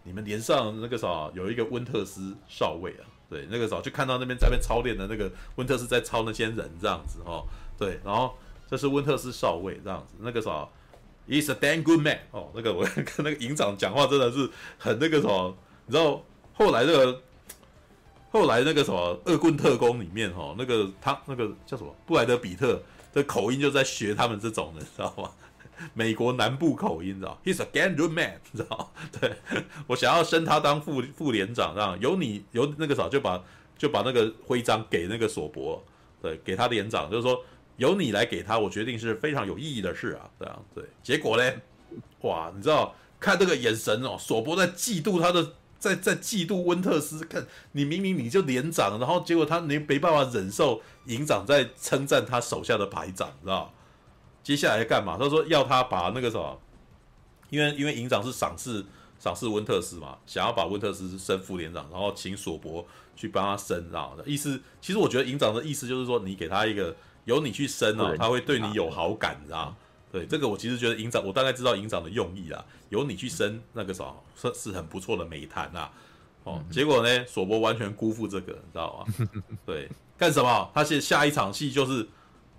你们连上那个啥，有一个温特斯少尉啊，对，那个时候就看到那边在那边操练的那个温特斯在操那些人这样子哦，对，然后这是温特斯少尉这样子，那个啥，He's a damn good man 哦，那个我跟 那个营长讲话真的是很那个什么，你知道后来那个后来那个什么恶棍特工里面哈，那个他那个叫什么布莱德比特。”这口音就在学他们这种的，知道吗？美国南部口音，知道？He's a damn good man，知道？对，我想要升他当副副连长，这样有你有那个啥，就把就把那个徽章给那个索博，对，给他连长，就是说由你来给他，我决定是非常有意义的事啊，这样对。结果呢，哇，你知道看这个眼神哦，索博在嫉妒他的，在在嫉妒温特斯，看你明明你就连长，然后结果他没没办法忍受营长在称赞他手下的排长，知道？接下来干嘛？他说要他把那个什么，因为因为营长是赏赐赏赐温特斯嘛，想要把温特斯升副连长，然后请索博去帮他升，知道？意思其实我觉得营长的意思就是说，你给他一个。由你去升啊，他会对你有好感，知道？对，这个我其实觉得营长，我大概知道营长的用意啦。由你去升那个啥，是是很不错的美谈呐。哦，结果呢，索博完全辜负这个，你知道吗？对，干什么？他现下一场戏就是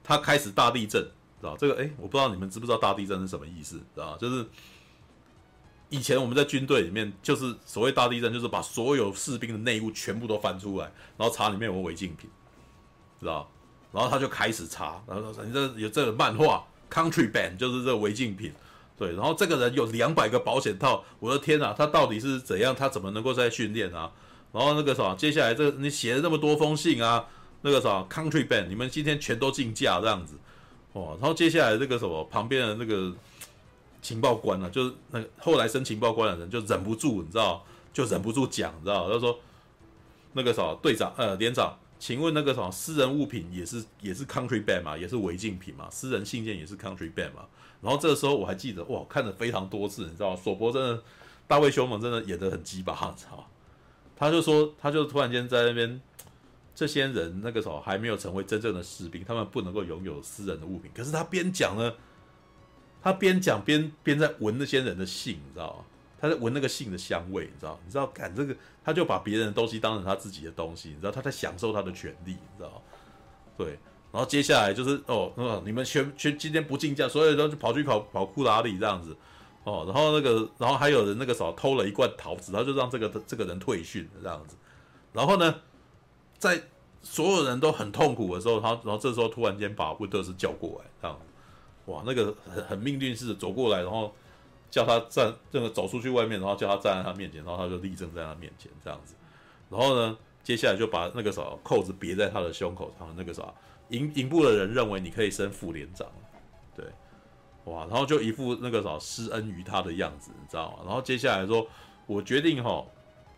他开始大地震，知道？这个哎，我不知道你们知不知道大地震是什么意思，知道？就是以前我们在军队里面，就是所谓大地震，就是把所有士兵的内务全部都翻出来，然后查里面有没有违禁品，知道？然后他就开始查，然后说：“你这有这个漫画 Country band 就是这个违禁品，对。然后这个人有两百个保险套，我的天哪，他到底是怎样？他怎么能够在训练啊？然后那个啥，接下来这、你写了那么多封信啊，那个啥，Country band，你们今天全都竞价这样子，哦。然后接下来这个什么旁边的那个情报官啊，就是那个后来升情报官的人就忍不住，你知道，就忍不住讲，你知道，他说那个啥队长呃连长。”请问那个什么私人物品也是也是 country ban 嘛，也是违禁品嘛？私人信件也是 country ban 嘛？然后这个时候我还记得哇，看了非常多次，你知道吗？索博真的，大卫休蒙真的演得很鸡巴，你知道吗？他就说，他就突然间在那边，这些人那个时候还没有成为真正的士兵，他们不能够拥有私人的物品。可是他边讲呢，他边讲边边在闻那些人的信，你知道吗？他在闻那个信的香味，你知道？你知道，干这个，他就把别人的东西当成他自己的东西，你知道？他在享受他的权利，你知道？对。然后接下来就是哦，哦，你们全全今天不竞价，所有人都跑去跑跑库拉里这样子，哦，然后那个，然后还有人那个时候偷了一罐桃子，他就让这个这个人退训这样子。然后呢，在所有人都很痛苦的时候，他然后这时候突然间把温特斯叫过来，这样，哇，那个很很命运似的走过来，然后。叫他站，这个走出去外面，然后叫他站在他面前，然后他就立正在他面前这样子。然后呢，接下来就把那个啥扣子别在他的胸口上，那个啥营营部的人认为你可以升副连长，对，哇，然后就一副那个啥施恩于他的样子，你知道吗？然后接下来说，我决定哈，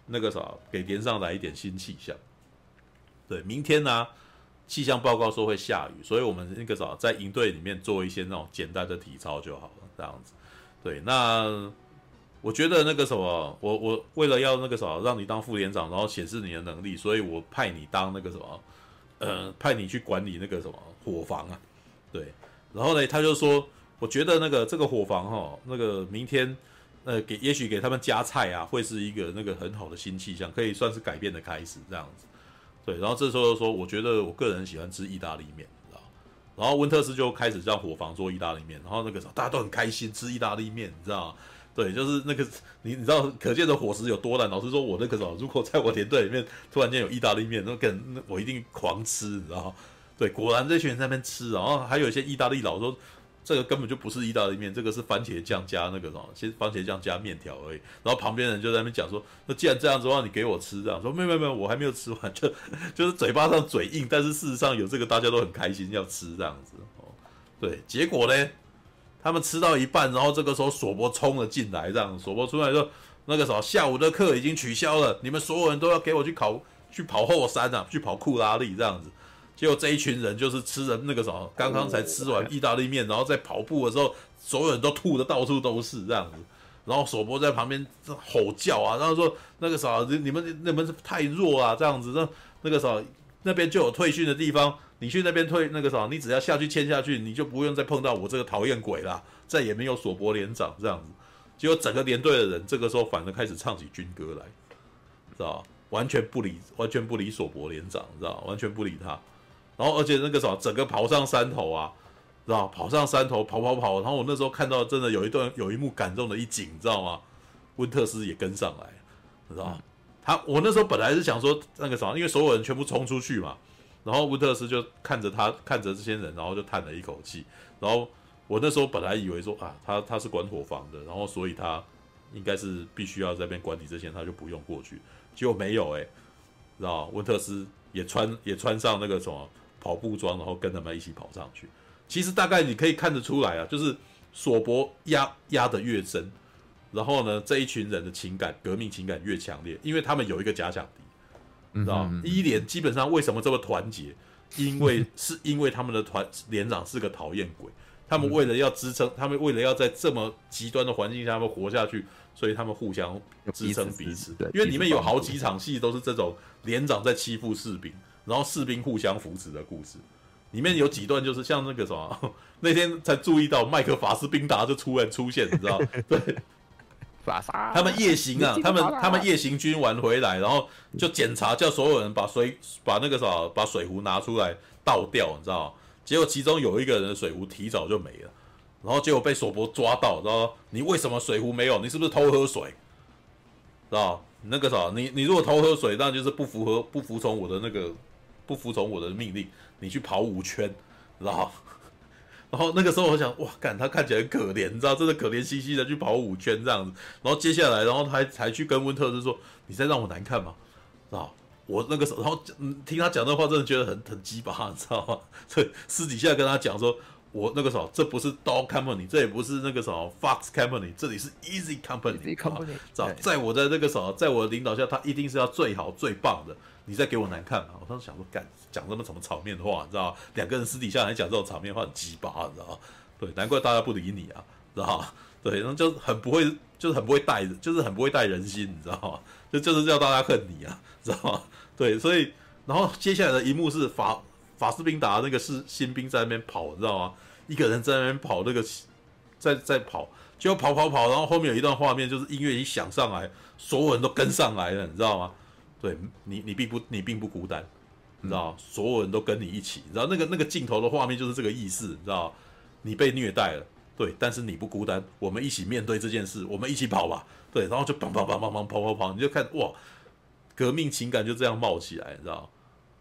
那个啥给连上来一点新气象。对，明天呢，气象报告说会下雨，所以我们那个啥在营队里面做一些那种简单的体操就好了，这样子。对，那我觉得那个什么，我我为了要那个什么，让你当副连长，然后显示你的能力，所以我派你当那个什么，呃，派你去管理那个什么伙房啊。对，然后呢，他就说，我觉得那个这个伙房哈，那个明天呃给也许给他们加菜啊，会是一个那个很好的新气象，可以算是改变的开始这样子。对，然后这时候说，我觉得我个人喜欢吃意大利面。然后温特斯就开始让伙房做意大利面，然后那个时候大家都很开心吃意大利面，你知道吗？对，就是那个你你知道可见的伙食有多烂。老师说，我那个时候如果在我连队里面突然间有意大利面，那跟那我一定狂吃，你知道吗？对，果然这群人在那边吃，然后还有一些意大利佬说。这个根本就不是意大利面，这个是番茄酱加那个什么，其实番茄酱加面条而已。然后旁边人就在那边讲说：“那既然这样子的话，你给我吃这样。”说：“没有没有没有，我还没有吃完，就就是嘴巴上嘴硬，但是事实上有这个大家都很开心要吃这样子。”哦，对，结果呢，他们吃到一半，然后这个时候索博冲了进来，这样索博出来说：“那个什么，下午的课已经取消了，你们所有人都要给我去考去跑后山啊，去跑库拉利这样子。”结果这一群人就是吃着那个什么，刚刚才吃完意大利面，然后在跑步的时候，所有人都吐的到处都是这样子。然后索博在旁边吼叫啊，然后说那个啥，你们你们太弱啊，这样子。那那个啥，那边就有退训的地方，你去那边退那个啥，你只要下去签下去，你就不用再碰到我这个讨厌鬼啦，再也没有索博连长这样子。结果整个连队的人这个时候反而开始唱起军歌来，知道完全不理，完全不理索博连长，知道完全不理他。然后，而且那个什么，整个跑上山头啊，知道跑上山头，跑跑跑。然后我那时候看到，真的有一段有一幕感动的一景，你知道吗？温特斯也跟上来，知道吗？他我那时候本来是想说那个什么，因为所有人全部冲出去嘛。然后温特斯就看着他，看着这些人，然后就叹了一口气。然后我那时候本来以为说啊，他他是管伙房的，然后所以他应该是必须要在这边管理这些，他就不用过去。结果没有哎、欸，知道温特斯也穿也穿上那个什么。跑步装，然后跟他们一起跑上去。其实大概你可以看得出来啊，就是索博压压得越深，然后呢，这一群人的情感革命情感越强烈，因为他们有一个假想敌，你知道吗？伊莲基本上为什么这么团结？因为 是因为他们的团连长是个讨厌鬼，他们为了要支撑，他们为了要在这么极端的环境下他们活下去，所以他们互相支撑彼此。因为里面有好几场戏都是这种连长在欺负士兵，然后士兵互相扶持的故事。里面有几段就是像那个什么，那天才注意到麦克法斯宾达就突然出现，你知道？对，法沙他们夜行啊，他们他们夜行军完回来，然后就检查，叫所有人把水把那个啥把水壶拿出来倒掉，你知道？结果其中有一个人的水壶提早就没了，然后结果被索博抓到，然后你为什么水壶没有？你是不是偷喝水？知道？那个啥，你你如果偷喝水，那就是不符合不服从我的那个不服从我的命令。你去跑五圈，然后，然后那个时候我想，哇，干他看起来很可怜，你知道，真的可怜兮兮的去跑五圈这样子。然后接下来，然后他还才去跟温特斯说：“你在让我难看吗？”知道我那个时候，然后听他讲那话，真的觉得很很鸡巴，你知道吗？所以私底下跟他讲说：“我那个时候，这不是 Dog Company，这也不是那个什么 Fox Company，这里是 Easy Company。Easy Company，知道，在我的那个时候，在我的领导下，他一定是要最好最棒的。你再给我难看嘛？我当时想说，干。讲这么什么场面的话，你知道两个人私底下来讲这种场面的话很鸡巴，你知道吗？对，难怪大家不理你啊，知道吗？对，然后就很不会，就是很不会带，就是很不会带人心，你知道吗？就就是叫大家恨你啊，知道吗？对，所以然后接下来的一幕是法法斯宾达那个是新兵在那边跑，你知道吗？一个人在那边跑，那个在在跑，就跑跑跑，然后后面有一段画面，就是音乐一响上来，所有人都跟上来了，你知道吗？对你，你并不，你并不孤单。你知道，所有人都跟你一起，你知道那个那个镜头的画面就是这个意思，你知道，你被虐待了，对，但是你不孤单，我们一起面对这件事，我们一起跑吧，对，然后就砰砰砰砰砰跑跑跑，你就看哇，革命情感就这样冒起来，你知道，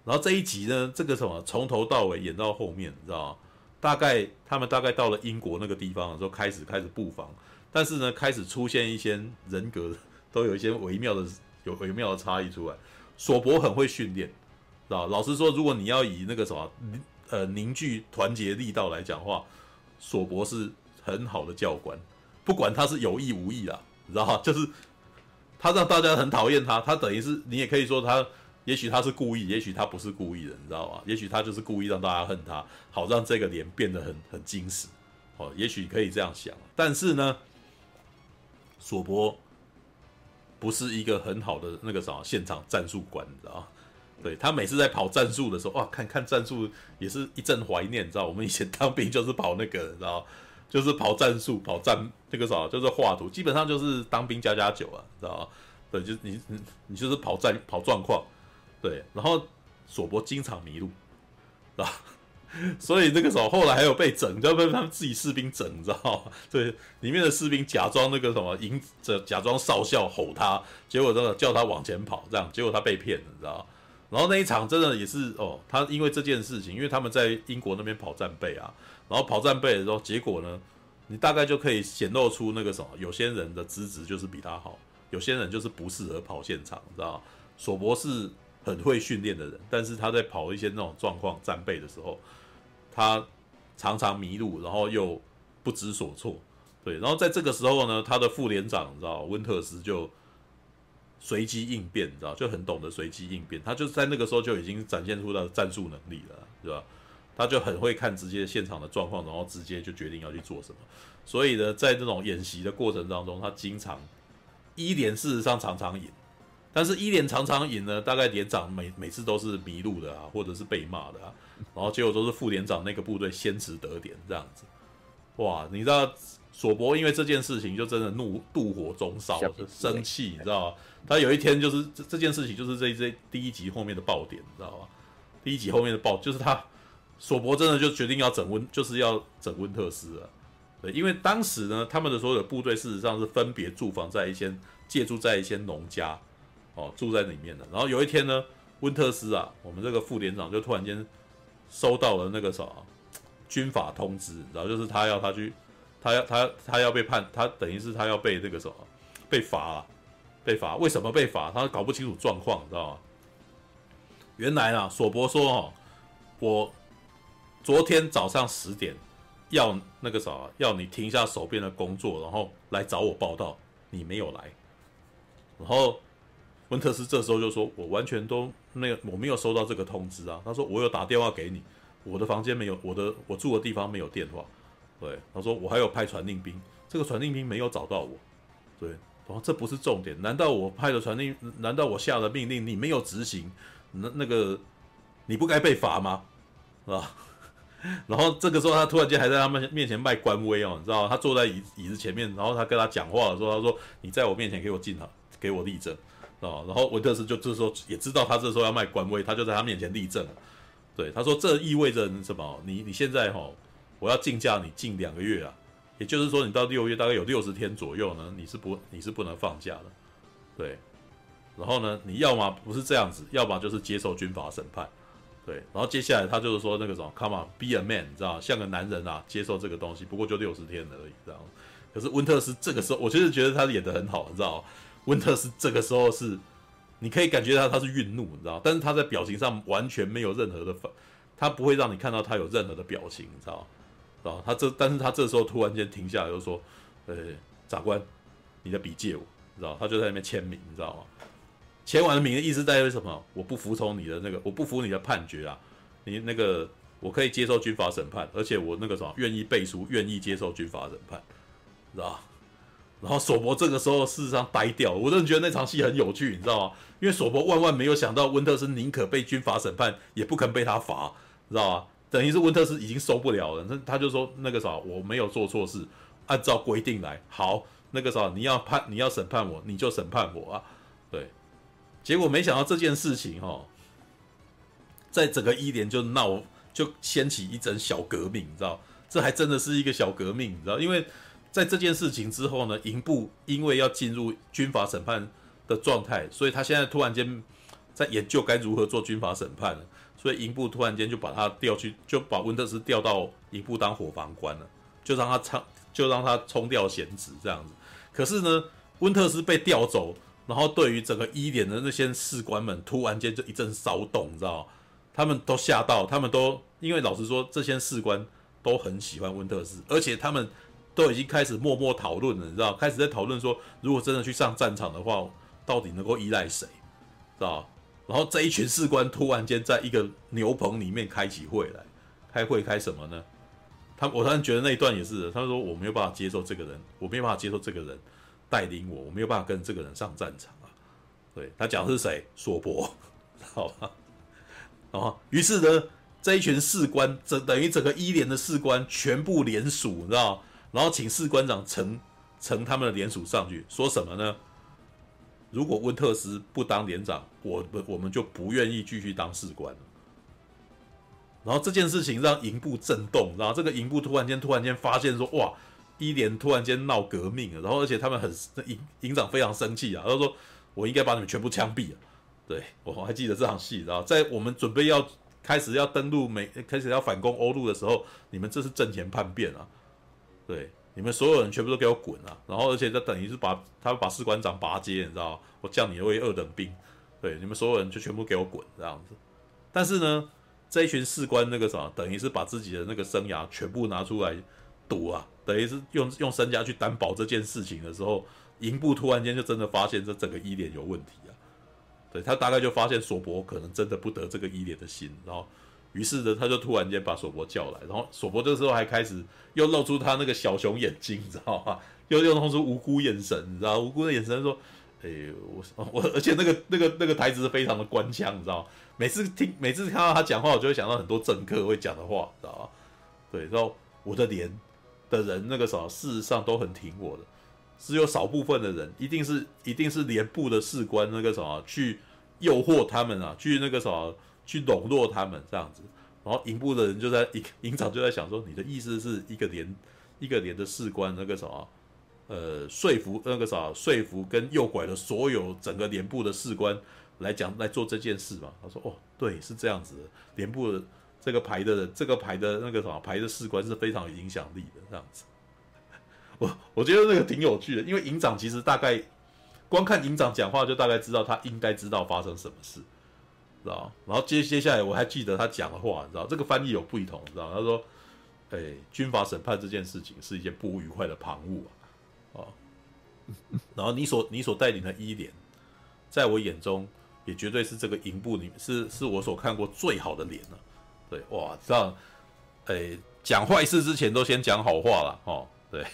然后这一集呢，这个什么从头到尾演到后面，你知道，大概他们大概到了英国那个地方的时候，开始开始布防，但是呢，开始出现一些人格都有一些微妙的有微妙的差异出来，索博很会训练。知道老实说，如果你要以那个什么，呃，凝聚团结力道来讲话，索博是很好的教官，不管他是有意无意啦，你知道吗？就是他让大家很讨厌他，他等于是你也可以说他，也许他是故意，也许他不是故意的，你知道吗？也许他就是故意让大家恨他，好让这个脸变得很很精实，哦，也许可以这样想。但是呢，索博不是一个很好的那个什么现场战术官，你知道？对，他每次在跑战术的时候，哇，看看战术也是一阵怀念，你知道？我们以前当兵就是跑那个，你知道？就是跑战术、跑战那个啥，就是画图，基本上就是当兵加加酒啊，知道吗？对，就你你你就是跑战跑状况，对。然后索博经常迷路，是吧？所以那个时候后来还有被整，就被他们自己士兵整，你知道吗？对，里面的士兵假装那个什么营，假装少校吼他，结果真的叫他往前跑，这样结果他被骗了，你知道？然后那一场真的也是哦，他因为这件事情，因为他们在英国那边跑战备啊，然后跑战备的时候，结果呢，你大概就可以显露出那个什么，有些人的资质就是比他好，有些人就是不适合跑现场，你知道吗？索博是很会训练的人，但是他在跑一些那种状况战备的时候，他常常迷路，然后又不知所措，对，然后在这个时候呢，他的副连长你知道温特斯就。随机应变，你知道，就很懂得随机应变。他就在那个时候就已经展现出他的战术能力了，对吧？他就很会看直接现场的状况，然后直接就决定要去做什么。所以呢，在这种演习的过程当中，他经常一连事实上常常赢，但是一连常常赢呢，大概连长每每次都是迷路的啊，或者是被骂的啊，然后结果都是副连长那个部队先持得点这样子。哇，你知道索博因为这件事情就真的怒怒火中烧，生气，你知道吗？他有一天就是这这件事情，就是这这第一集后面的爆点，你知道吗？第一集后面的爆就是他索博真的就决定要整温，就是要整温特斯了。对，因为当时呢，他们的所有的部队事实上是分别驻防在一些借住在一些农家哦，住在里面的。然后有一天呢，温特斯啊，我们这个副连长就突然间收到了那个什么军法通知，然后就是他要他去，他要他他要被判，他等于是他要被那个什么被罚啊。被罚？为什么被罚？他搞不清楚状况，你知道吗？原来啊，索博说哦，我昨天早上十点要那个啥，要你停下手边的工作，然后来找我报到，你没有来。然后温特斯这时候就说：“我完全都那个，我没有收到这个通知啊。”他说：“我有打电话给你，我的房间没有，我的我住的地方没有电话。”对，他说：“我还有派传令兵，这个传令兵没有找到我。”对，然后这不是重点，难道我派的传令，难道我下的命令你没有执行？那那个你不该被罚吗？是吧？然后这个时候他突然间还在他们面前卖官威哦，你知道？他坐在椅椅子前面，然后他跟他讲话的时候，他说：“你在我面前给我静好，给我立正，啊。”然后温特斯就这时候也知道他这时候要卖官威，他就在他面前立正。对，他说：“这意味着什么？你你现在哈，我要禁驾你近两个月啊，也就是说你到六月大概有六十天左右呢，你是不你是不能放假的。”对。然后呢，你要么不是这样子，要么就是接受军法审判，对。然后接下来他就是说那个什么，Come on，be a man，你知道像个男人啊，接受这个东西。不过就六十天而已，这样。可是温特斯这个时候，我其实觉得他演得很好，你知道温特斯这个时候是，你可以感觉到他是愠怒，你知道，但是他在表情上完全没有任何的反，他不会让你看到他有任何的表情，你知道，知道他这，但是他这时候突然间停下来，就说，呃，长官，你的笔借我，你知道，他就在那边签名，你知道吗？签完名的意思代表什么？我不服从你的那个，我不服你的判决啊！你那个我可以接受军法审判，而且我那个什么愿意背书，愿意接受军法审判，知道吧？然后索伯这个时候事实上呆掉，我真的觉得那场戏很有趣，你知道吗？因为索伯万万没有想到温特斯宁可被军法审判，也不肯被他罚，知道吗？等于是温特斯已经受不了了，那他就说那个啥，我没有做错事，按照规定来，好，那个啥，你要判你要审判我，你就审判我啊，对。结果没想到这件事情哈，在整个伊甸就闹，就掀起一阵小革命，你知道？这还真的是一个小革命，你知道？因为在这件事情之后呢，营部因为要进入军法审判的状态，所以他现在突然间在研究该如何做军法审判了。所以营部突然间就把他调去，就把温特斯调到营部当伙房官了，就让他冲，就让他冲掉闲职这样子。可是呢，温特斯被调走。然后对于整个一连的那些士官们，突然间就一阵骚动，你知道？他们都吓到，他们都因为老实说，这些士官都很喜欢温特斯，而且他们都已经开始默默讨论了，你知道，开始在讨论说，如果真的去上战场的话，到底能够依赖谁，知道？然后这一群士官突然间在一个牛棚里面开起会来，开会开什么呢？他我突然觉得那一段也是，他说我没有办法接受这个人，我没有办法接受这个人。带领我，我没有办法跟这个人上战场啊。对，他讲的是谁？索伯，好吧。然后，于是呢，这一群士官，整等于整个一连的士官全部联署，你知道？然后请士官长呈呈他们的联署上去，说什么呢？如果温特斯不当连长，我们我们就不愿意继续当士官。然后这件事情让营部震动，然后这个营部突然间突然间发现说，哇！一连突然间闹革命了，然后而且他们很营营长非常生气啊，他说：“我应该把你们全部枪毙了。”对，我还记得这场戏，然后在我们准备要开始要登陆美，开始要反攻欧陆的时候，你们这是阵前叛变啊！对，你们所有人全部都给我滚啊！然后而且这等于是把他把士官长拔尖，你知道？我降你为二等兵，对，你们所有人就全部给我滚这样子。但是呢，这一群士官那个什么，等于是把自己的那个生涯全部拿出来赌啊！等于是用用身家去担保这件事情的时候，营部突然间就真的发现这整个伊甸有问题啊！对，他大概就发现索伯可能真的不得这个伊甸的心，然后于是呢，他就突然间把索伯叫来，然后索伯这时候还开始又露出他那个小熊眼睛，你知道吗？又又露出无辜眼神，你知道无辜的眼神说：“哎，我我而且那个那个那个台词非常的官腔，你知道吗？每次听每次看到他讲话，我就会想到很多政客会讲的话，知道吗？对，然后我的连。”的人那个啥，事实上都很挺我的，只有少部分的人，一定是一定是连部的士官那个啥去诱惑他们啊，去那个啥去笼络他们这样子，然后营部的人就在营 营长就在想说，你的意思是一个连一个连的士官那个什么，呃，说服那个啥说服跟诱拐了所有整个连部的士官来讲来做这件事嘛？他说哦，对，是这样子的，连部的。这个排的，这个排的那个什么排的士官是非常有影响力的，这样子。我我觉得那个挺有趣的，因为营长其实大概光看营长讲话就大概知道他应该知道发生什么事，知道？然后接接下来我还记得他讲的话，你知道？这个翻译有不同，知道？他说：“哎，军阀审判这件事情是一件不愉快的旁骛啊，哦，然后你所你所带领的伊莲，在我眼中也绝对是这个营部里是是我所看过最好的脸了。对，哇，知道？哎，讲坏事之前都先讲好话了，哦，对，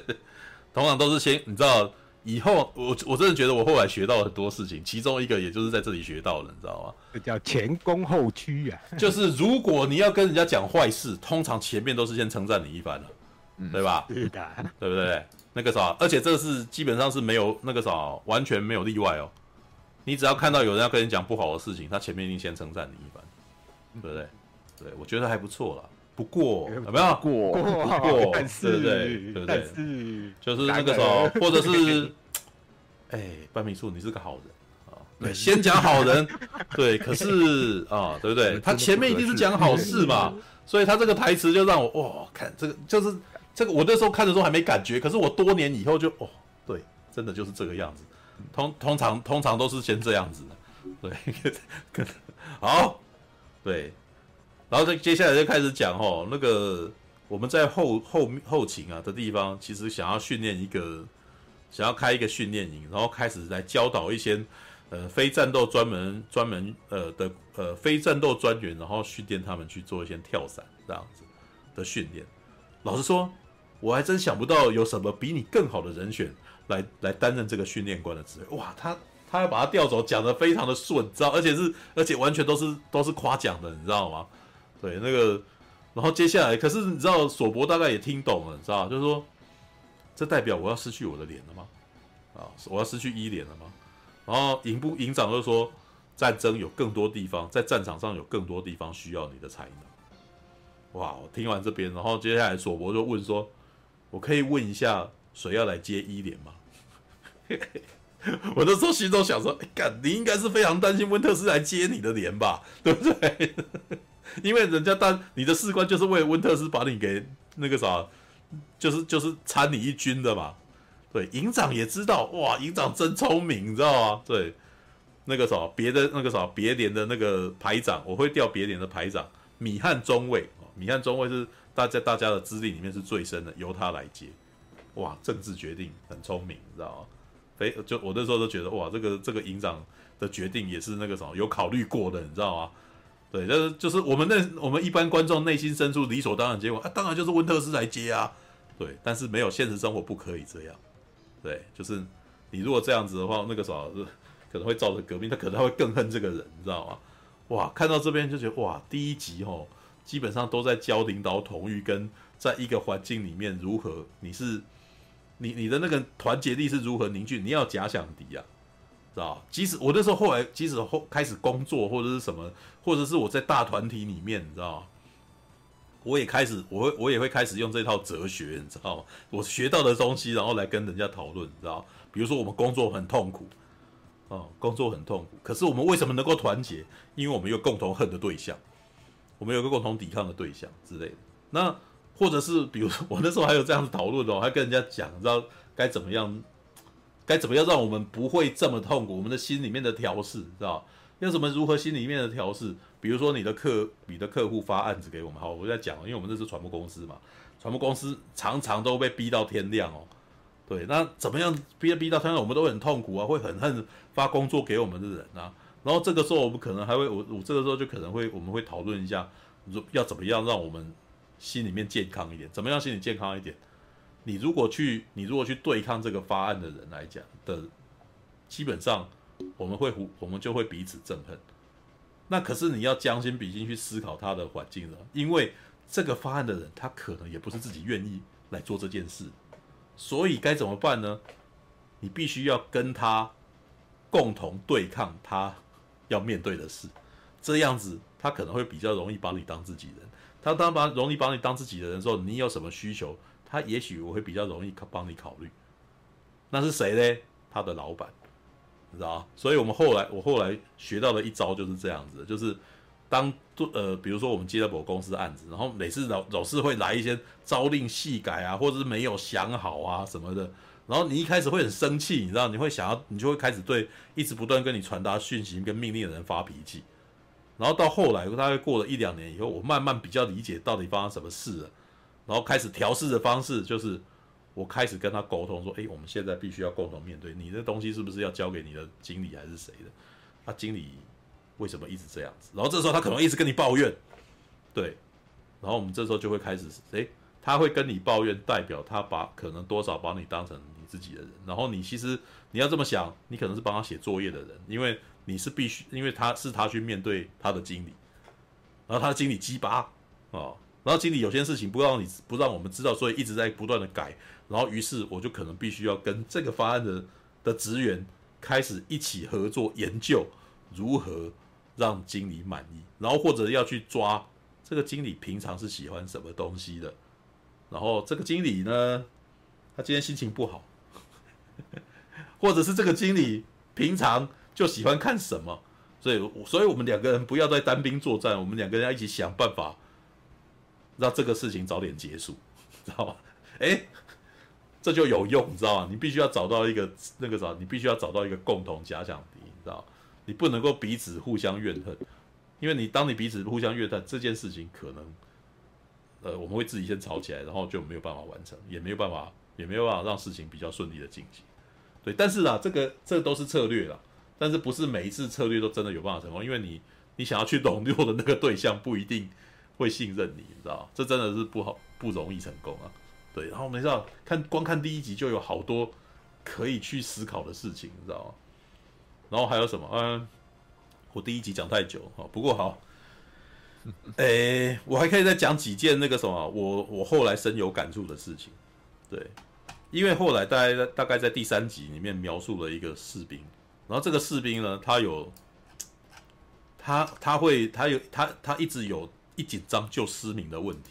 通常都是先你知道。”以后我我真的觉得我后来学到了很多事情，其中一个也就是在这里学到的，你知道吗？这叫前功后屈啊！就是如果你要跟人家讲坏事，通常前面都是先称赞你一番了，嗯、对吧？是的，对不对？那个啥，而且这是基本上是没有那个啥，完全没有例外哦。你只要看到有人要跟你讲不好的事情，他前面一定先称赞你一番，对不对？对，我觉得还不错啦。不过有没有过？不过，对不对？对不对？就是那个时候，或者是，哎，半秘书，你是个好人啊。对，先讲好人，对。可是啊，对不对？他前面一定是讲好事嘛，所以他这个台词就让我哇，看这个就是这个，我那时候看的时候还没感觉，可是我多年以后就哦，对，真的就是这个样子。通通常通常都是先这样子的，对，可好，对。然后再接下来就开始讲哦，那个我们在后后后勤啊的地方，其实想要训练一个，想要开一个训练营，然后开始来教导一些呃非战斗专门专门呃的呃非战斗专员，然后训练他们去做一些跳伞这样子的训练。老实说，我还真想不到有什么比你更好的人选来来担任这个训练官的职位。哇，他他要把他调走，讲得非常的顺，知道？而且是而且完全都是都是夸奖的，你知道吗？对，那个，然后接下来，可是你知道，索博大概也听懂了，你知道，就是说，这代表我要失去我的脸了吗？啊，我要失去伊莲了吗？然后营部营长就说，战争有更多地方，在战场上有更多地方需要你的才能。哇，我听完这边，然后接下来索博就问说，我可以问一下，谁要来接伊莲吗？我那时候心中想说，你应该是非常担心温特斯来接你的脸吧，对不对？因为人家当你的士官就是为了温特斯把你给那个啥，就是就是参你一军的嘛。对，营长也知道，哇，营长真聪明，你知道吗？对，那个啥，别的那个啥，别连的那个排长，我会调别连的排长，米汉中尉，米汉中尉是大家大家的资历里面是最深的，由他来接。哇，政治决定很聪明，你知道吗？非就我那时候都觉得，哇，这个这个营长的决定也是那个什么有考虑过的，你知道吗？对，就是就是我们那我们一般观众内心深处理所当然结果啊，当然就是温特斯来接啊。对，但是没有现实生活不可以这样。对，就是你如果这样子的话，那个啥 可能会造成革命，他可能会更恨这个人，你知道吗？哇，看到这边就觉得哇，第一集哦，基本上都在教领导统御跟在一个环境里面如何，你是你你的那个团结力是如何凝聚，你要假想敌啊。知道，即使我那时候后来，即使后开始工作或者是什么，或者是我在大团体里面，你知道，我也开始，我会我也会开始用这套哲学，你知道吗？我学到的东西，然后来跟人家讨论，你知道，比如说我们工作很痛苦，哦，工作很痛苦，可是我们为什么能够团结？因为我们有共同恨的对象，我们有个共同抵抗的对象之类的。那或者是比如说 我那时候还有这样子讨论哦，还跟人家讲，你知道该怎么样？该怎么样让我们不会这么痛苦？我们的心里面的调试，知道？要怎么如何心里面的调试？比如说你的客，你的客户发案子给我们，好，我在讲，因为我们这是传播公司嘛，传播公司常常都被逼到天亮哦。对，那怎么样逼逼到天亮？我们都很痛苦啊，会很恨发工作给我们的人啊。然后这个时候我们可能还会，我我这个时候就可能会，我们会讨论一下，要怎么样让我们心里面健康一点？怎么样心理健康一点？你如果去，你如果去对抗这个发案的人来讲的，基本上我们会互，我们就会彼此憎恨。那可是你要将心比心去思考他的环境了，因为这个发案的人他可能也不是自己愿意来做这件事，所以该怎么办呢？你必须要跟他共同对抗他要面对的事，这样子他可能会比较容易把你当自己人。他当把容易把你当自己的人的时候，你有什么需求？他也许我会比较容易帮你考虑，那是谁呢？他的老板，你知道，所以我们后来我后来学到的一招就是这样子，就是当做呃，比如说我们接到某公司案子，然后每次老老是会来一些朝令夕改啊，或者是没有想好啊什么的，然后你一开始会很生气，你知道，你会想要，你就会开始对一直不断跟你传达讯息跟命令的人发脾气，然后到后来大概过了一两年以后，我慢慢比较理解到底发生什么事了，然后开始调试的方式就是，我开始跟他沟通说，哎，我们现在必须要共同面对，你的东西是不是要交给你的经理还是谁的？他、经理为什么一直这样子？然后这时候他可能一直跟你抱怨，对，然后我们这时候就会开始，哎，他会跟你抱怨，代表他把可能多少把你当成你自己的人，然后你其实你要这么想，你可能是帮他写作业的人，因为。你是必须，因为他是他去面对他的经理，然后他的经理鸡巴哦，然后经理有些事情不让你不让我们知道，所以一直在不断的改，然后于是我就可能必须要跟这个方案的的职员开始一起合作研究如何让经理满意，然后或者要去抓这个经理平常是喜欢什么东西的，然后这个经理呢，他今天心情不好，或者是这个经理平常。就喜欢看什么，所以，所以我们两个人不要再单兵作战，我们两个人要一起想办法，让这个事情早点结束，知道吧？哎，这就有用，你知道吗？你必须要找到一个那个啥，你必须要找到一个共同假想敌，你知道？你不能够彼此互相怨恨，因为你当你彼此互相怨恨，这件事情可能，呃，我们会自己先吵起来，然后就没有办法完成，也没有办法，也没有办法让事情比较顺利的进行。对，但是啊，这个这都是策略啦。但是不是每一次策略都真的有办法成功？因为你你想要去笼络的那个对象不一定会信任你，你知道这真的是不好不容易成功啊。对，然后我们知道看光看第一集就有好多可以去思考的事情，你知道吗？然后还有什么？嗯，我第一集讲太久哈，不过好，诶，我还可以再讲几件那个什么，我我后来深有感触的事情。对，因为后来大概大概在第三集里面描述了一个士兵。然后这个士兵呢，他有，他他会他有他他一直有一紧张就失明的问题，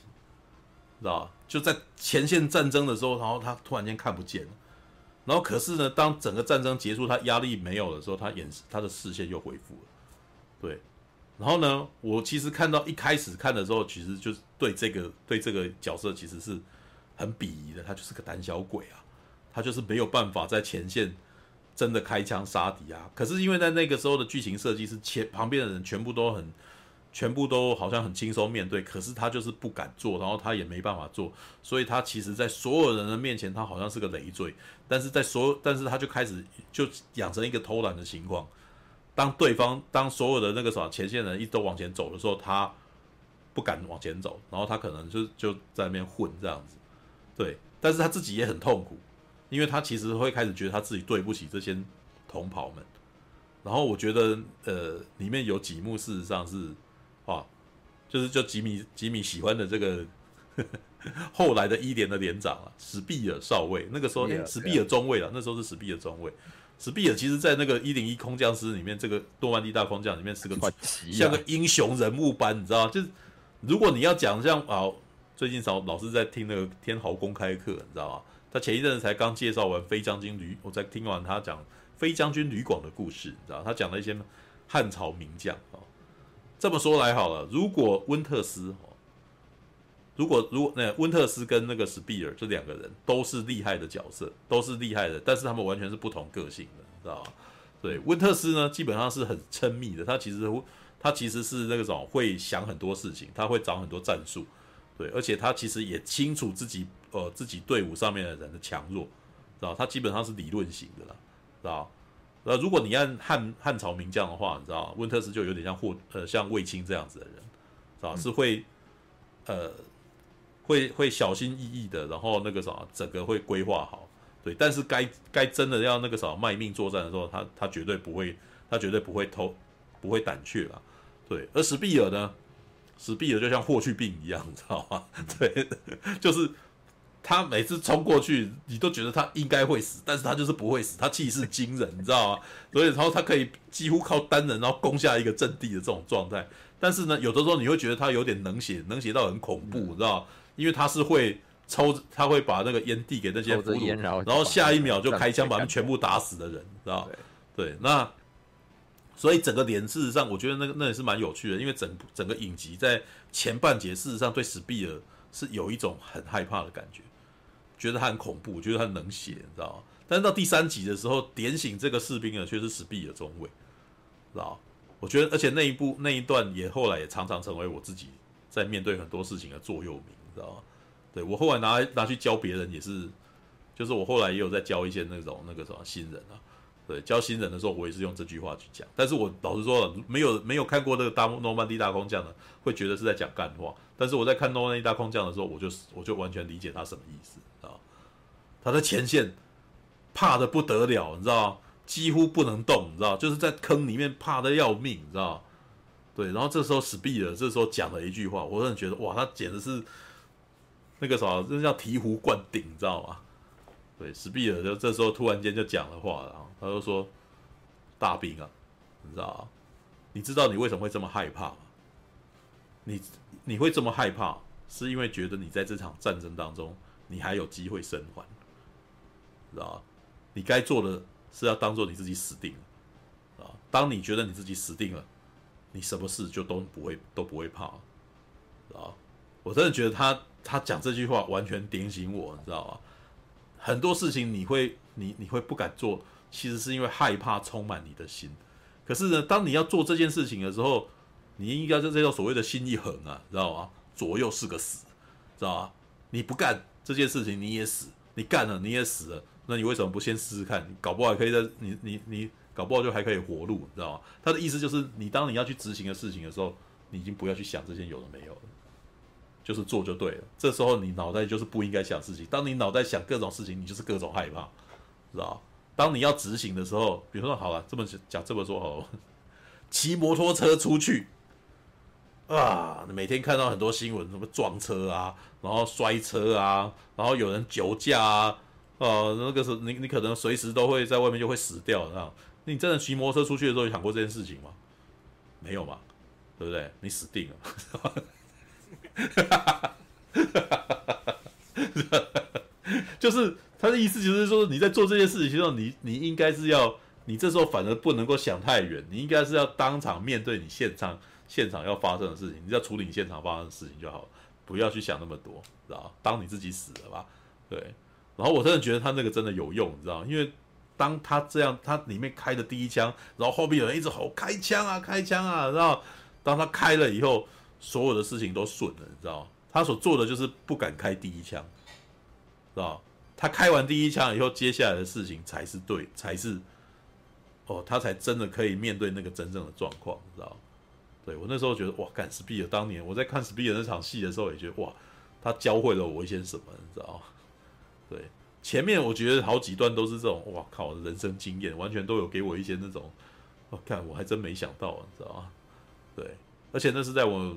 知道吧？就在前线战争的时候，然后他突然间看不见了，然后可是呢，当整个战争结束，他压力没有的时候，他眼他的视线又恢复了，对。然后呢，我其实看到一开始看的时候，其实就是对这个对这个角色其实是很鄙夷的，他就是个胆小鬼啊，他就是没有办法在前线。真的开枪杀敌啊！可是因为在那个时候的剧情设计是前旁边的人全部都很，全部都好像很轻松面对，可是他就是不敢做，然后他也没办法做，所以他其实，在所有人的面前，他好像是个累赘。但是在所有，但是他就开始就养成一个偷懒的情况。当对方当所有的那个啥前线人一都往前走的时候，他不敢往前走，然后他可能就就在那边混这样子。对，但是他自己也很痛苦。因为他其实会开始觉得他自己对不起这些同袍们，然后我觉得呃里面有几幕事实上是，就是就吉米吉米喜欢的这个呵呵后来的一连的连长啊，史毕尔少尉，那个时候哎史毕尔中尉了，那时候是史毕尔中尉，史毕尔其实在那个一零一空降师里面，这个诺曼底大空降里面是个像个英雄人物般，你知道吗就是如果你要讲像啊，最近老老师在听那个天豪公开课，你知道吗？他前一阵子才刚介绍完飞将军吕，我在听完他讲飞将军吕广的故事，你知道他讲了一些汉朝名将啊。这么说来好了，如果温特斯，如果如那温特斯跟那个史毕尔这两个人都是厉害的角色，都是厉害的，但是他们完全是不同个性的，知道吗？对，温特斯呢，基本上是很亲密的，他其实他其实是那个种会想很多事情，他会找很多战术。对，而且他其实也清楚自己呃自己队伍上面的人的强弱，知道？他基本上是理论型的啦，知道？那如果你按汉汉朝名将的话，你知道温特斯就有点像霍呃像卫青这样子的人，是吧？是会呃会会小心翼翼的，然后那个啥整个会规划好，对。但是该该真的要那个啥卖命作战的时候，他他绝对不会他绝对不会偷不会胆怯啦，对。而史毕尔呢？史毕尔就像霍去病一样，你知道吗？对，就是他每次冲过去，你都觉得他应该会死，但是他就是不会死，他气势惊人，你知道吗？所以，然后他可以几乎靠单人，然后攻下一个阵地的这种状态。但是呢，有的时候你会觉得他有点冷血，冷血到很恐怖，你知道吗？因为他是会抽，他会把那个烟递给那些俘虏，然后下一秒就开枪把他们全部打死的人，知道吗？对，那。所以整个连事实上，我觉得那个那也是蛮有趣的，因为整整个影集在前半节事实上对史毕尔是有一种很害怕的感觉，觉得他很恐怖，觉得他很冷血，你知道吗？但是到第三集的时候，点醒这个士兵的却是史毕的中尉，知道？我觉得，而且那一部那一段也后来也常常成为我自己在面对很多事情的座右铭，知道吗？对，我后来拿来拿去教别人也是，就是我后来也有在教一些那种那个什么新人啊。对，教新人的时候，我也是用这句话去讲。但是我老实说，没有没有看过那个大诺曼底大空降的，会觉得是在讲干话。但是我在看诺曼底大空降的时候，我就我就完全理解他什么意思啊。他在前线怕的不得了，你知道，几乎不能动，你知道，就是在坑里面怕的要命，你知道。对，然后这时候史毕尔这时候讲了一句话，我真的觉得哇，他简直是那个啥，这叫醍醐灌顶，你知道吗？对，史毕尔就这时候突然间就讲了话了。他就说：“大兵啊，你知道啊？你知道你为什么会这么害怕吗？你你会这么害怕，是因为觉得你在这场战争当中，你还有机会生还，知道？你该做的是要当做你自己死定了啊！当你觉得你自己死定了，你什么事就都不会都不会怕，知道吧？我真的觉得他他讲这句话完全点醒我，你知道吧？很多事情你会你你会不敢做。”其实是因为害怕充满你的心，可是呢，当你要做这件事情的时候，你应该就这叫所谓的心一横啊，知道吗？左右是个死，知道吗？你不干这件事情你也死，你干了你也死了，那你为什么不先试试看？搞不好可以在你你你搞不好就还可以活路，知道吗？他的意思就是，你当你要去执行的事情的时候，你已经不要去想这些有的没有了，就是做就对了。这时候你脑袋就是不应该想事情，当你脑袋想各种事情，你就是各种害怕，知道？当你要执行的时候，比如说好了，这么讲这么说好了，骑摩托车出去啊，每天看到很多新闻，什么撞车啊，然后摔车啊，然后有人酒驾啊，呃，那个时候你你可能随时都会在外面就会死掉，这样。你真的骑摩托车出去的时候有想过这件事情吗？没有嘛，对不对？你死定了，就是。他的意思就是说，你在做这件事情的时候，你你应该是要，你这时候反而不能够想太远，你应该是要当场面对你现场现场要发生的事情，你要处理你现场发生的事情就好了，不要去想那么多，知道？当你自己死了吧，对。然后我真的觉得他那个真的有用，你知道？因为当他这样，他里面开的第一枪，然后后面有人一直吼开枪啊，开枪啊，然后当他开了以后，所有的事情都顺了，你知道？他所做的就是不敢开第一枪，知道？他开完第一枪以后，接下来的事情才是对，才是哦，他才真的可以面对那个真正的状况，知道？对，我那时候觉得哇，干史毕尔当年我在看史毕尔那场戏的时候，也觉得哇，他教会了我一些什么，你知道？对，前面我觉得好几段都是这种哇靠，人生经验完全都有给我一些那种，我看我还真没想到，你知道吗？对，而且那是在我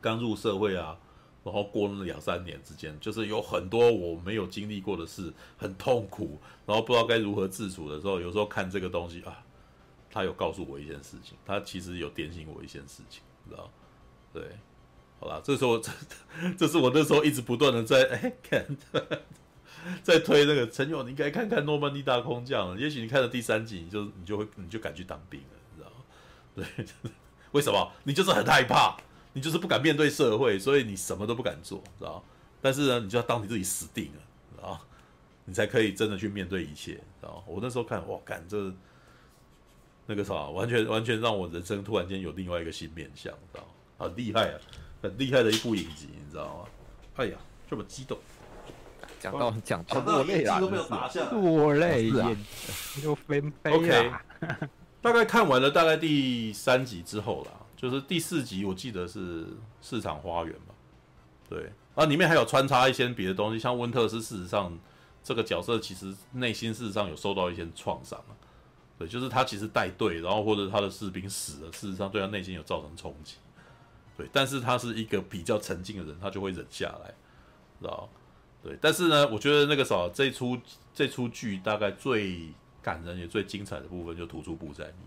刚入社会啊。然后过了两三年之间，就是有很多我没有经历过的事，很痛苦，然后不知道该如何自处的时候，有时候看这个东西啊，他有告诉我一件事情，他其实有点醒我一件事情，你知道？对，好啦，这时候这这是我那时候一直不断的在哎看，在推那个陈勇，你应该看看诺曼底大空降，也许你看了第三集，你就你就会你就敢去当兵了，你知道？对，为什么？你就是很害怕。你就是不敢面对社会，所以你什么都不敢做，知道？但是呢，你就要当你自己死定了，知道？你才可以真的去面对一切，知道？我那时候看，哇，干这那个啥，完全完全让我人生突然间有另外一个新面向，知道？很厉害啊，很厉害的一部影集，你知道吗？哎呀，这么激动，讲到讲到落泪啊，落泪眼又飞飞 OK，大概看完了大概第三集之后啦。就是第四集，我记得是市场花园吧，对，啊，里面还有穿插一些别的东西，像温特斯，事实上这个角色其实内心事实上有受到一些创伤啊，对，就是他其实带队，然后或者他的士兵死了，事实上对他内心有造成冲击，对，但是他是一个比较沉静的人，他就会忍下来，知道？对，但是呢，我觉得那个啥，这出这出剧大概最感人也最精彩的部分就突出部在你。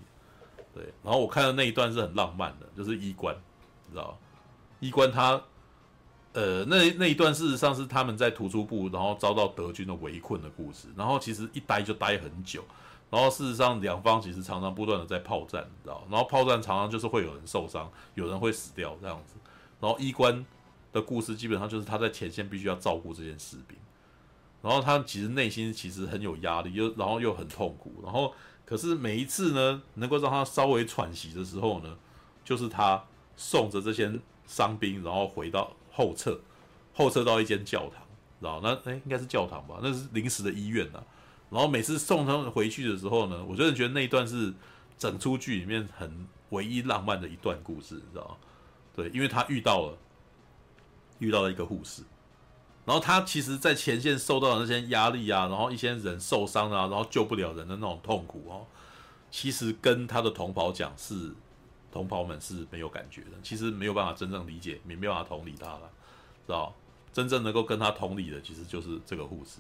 对，然后我看到那一段是很浪漫的，就是衣冠，你知道衣冠他，呃，那那一段事实上是他们在突出部，然后遭到德军的围困的故事。然后其实一待就待很久，然后事实上两方其实常常不断的在炮战，你知道，然后炮战常常就是会有人受伤，有人会死掉这样子。然后衣冠的故事基本上就是他在前线必须要照顾这些士兵，然后他其实内心其实很有压力，又然后又很痛苦，然后。可是每一次呢，能够让他稍微喘息的时候呢，就是他送着这些伤兵，然后回到后撤，后撤到一间教堂，知道那哎，应该是教堂吧？那是临时的医院呐、啊。然后每次送他们回去的时候呢，我真的觉得那一段是整出剧里面很唯一浪漫的一段故事，你知道吗？对，因为他遇到了遇到了一个护士。然后他其实，在前线受到的那些压力啊，然后一些人受伤啊，然后救不了人的那种痛苦哦，其实跟他的同袍讲是，同袍们是没有感觉的，其实没有办法真正理解，也没办法同理他了，知道？真正能够跟他同理的，其实就是这个护士，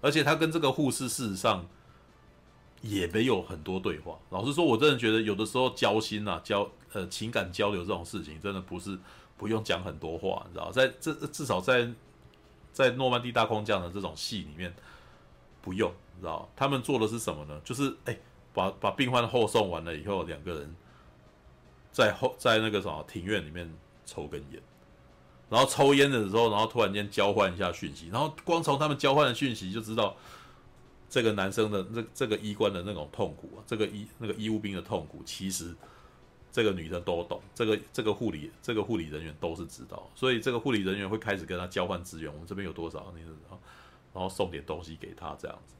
而且他跟这个护士事实上也没有很多对话。老实说，我真的觉得有的时候交心啊，交呃情感交流这种事情，真的不是不用讲很多话，你知道？在这至少在。在诺曼底大空降的这种戏里面，不用，你知道他们做的是什么呢？就是哎、把把病患后送完了以后，两个人在后在那个什么庭院里面抽根烟，然后抽烟的时候，然后突然间交换一下讯息，然后光从他们交换的讯息就知道这个男生的这这个医官的那种痛苦啊，这个医那个医务兵的痛苦，其实。这个女生都懂，这个这个护理这个护理人员都是知道，所以这个护理人员会开始跟他交换资源。我们这边有多少，你知道，然后送点东西给他这样子，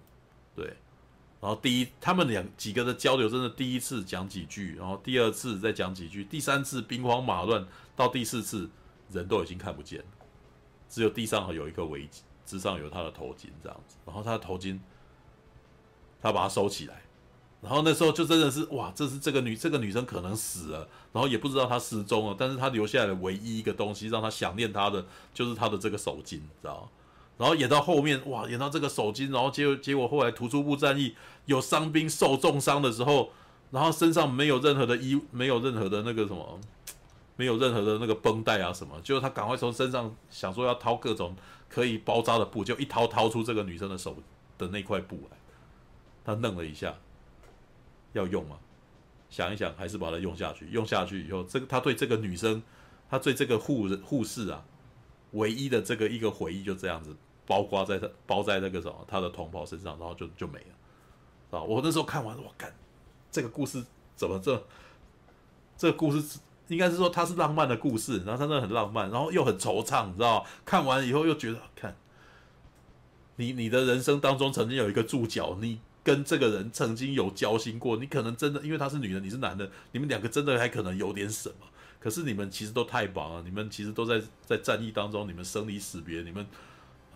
对。然后第一，他们两几个的交流真的第一次讲几句，然后第二次再讲几句，第三次兵荒马乱，到第四次人都已经看不见，只有地上有一个围巾，之上有他的头巾这样子，然后他的头巾，他把它收起来。然后那时候就真的是哇，这是这个女这个女生可能死了，然后也不知道她失踪了，但是她留下来的唯一一个东西让她想念她的就是她的这个手巾，知道？然后演到后面哇，演到这个手巾，然后结果结果后来突出部战役有伤兵受重伤的时候，然后身上没有任何的衣，没有任何的那个什么，没有任何的那个绷带啊什么，就他赶快从身上想说要掏各种可以包扎的布，就一掏掏出这个女生的手的那块布来，他愣了一下。要用吗？想一想，还是把它用下去。用下去以后，这个他对这个女生，他对这个护护士啊，唯一的这个一个回忆就这样子包挂在他包在那个什么他的同袍身上，然后就就没了啊！我那时候看完，我干，这个故事怎么这这个故事应该是说它是浪漫的故事，然后它真的很浪漫，然后又很惆怅，你知道？看完以后又觉得，看你你的人生当中曾经有一个注脚，你。跟这个人曾经有交心过，你可能真的，因为他是女人，你是男的，你们两个真的还可能有点什么。可是你们其实都太忙了，你们其实都在在战役当中，你们生离死别，你们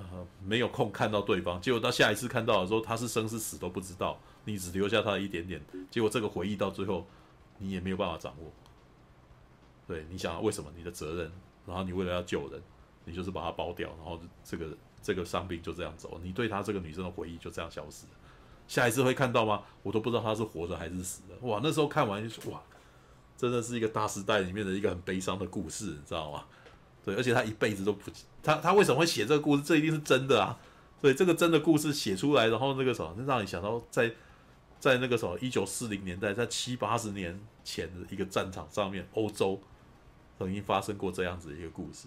呃没有空看到对方。结果到下一次看到的时候，他是生是死都不知道，你只留下他一点点。结果这个回忆到最后，你也没有办法掌握。对，你想为什么你的责任，然后你为了要救人，你就是把他包掉，然后这个这个伤病就这样走，你对他这个女生的回忆就这样消失了。下一次会看到吗？我都不知道他是活着还是死的。哇，那时候看完就说哇，真的是一个大时代里面的一个很悲伤的故事，你知道吗？对，而且他一辈子都不，他他为什么会写这个故事？这一定是真的啊！所以这个真的故事写出来，然后那个什么，让你想到在在那个什么一九四零年代，在七八十年前的一个战场上面，欧洲曾经发生过这样子的一个故事。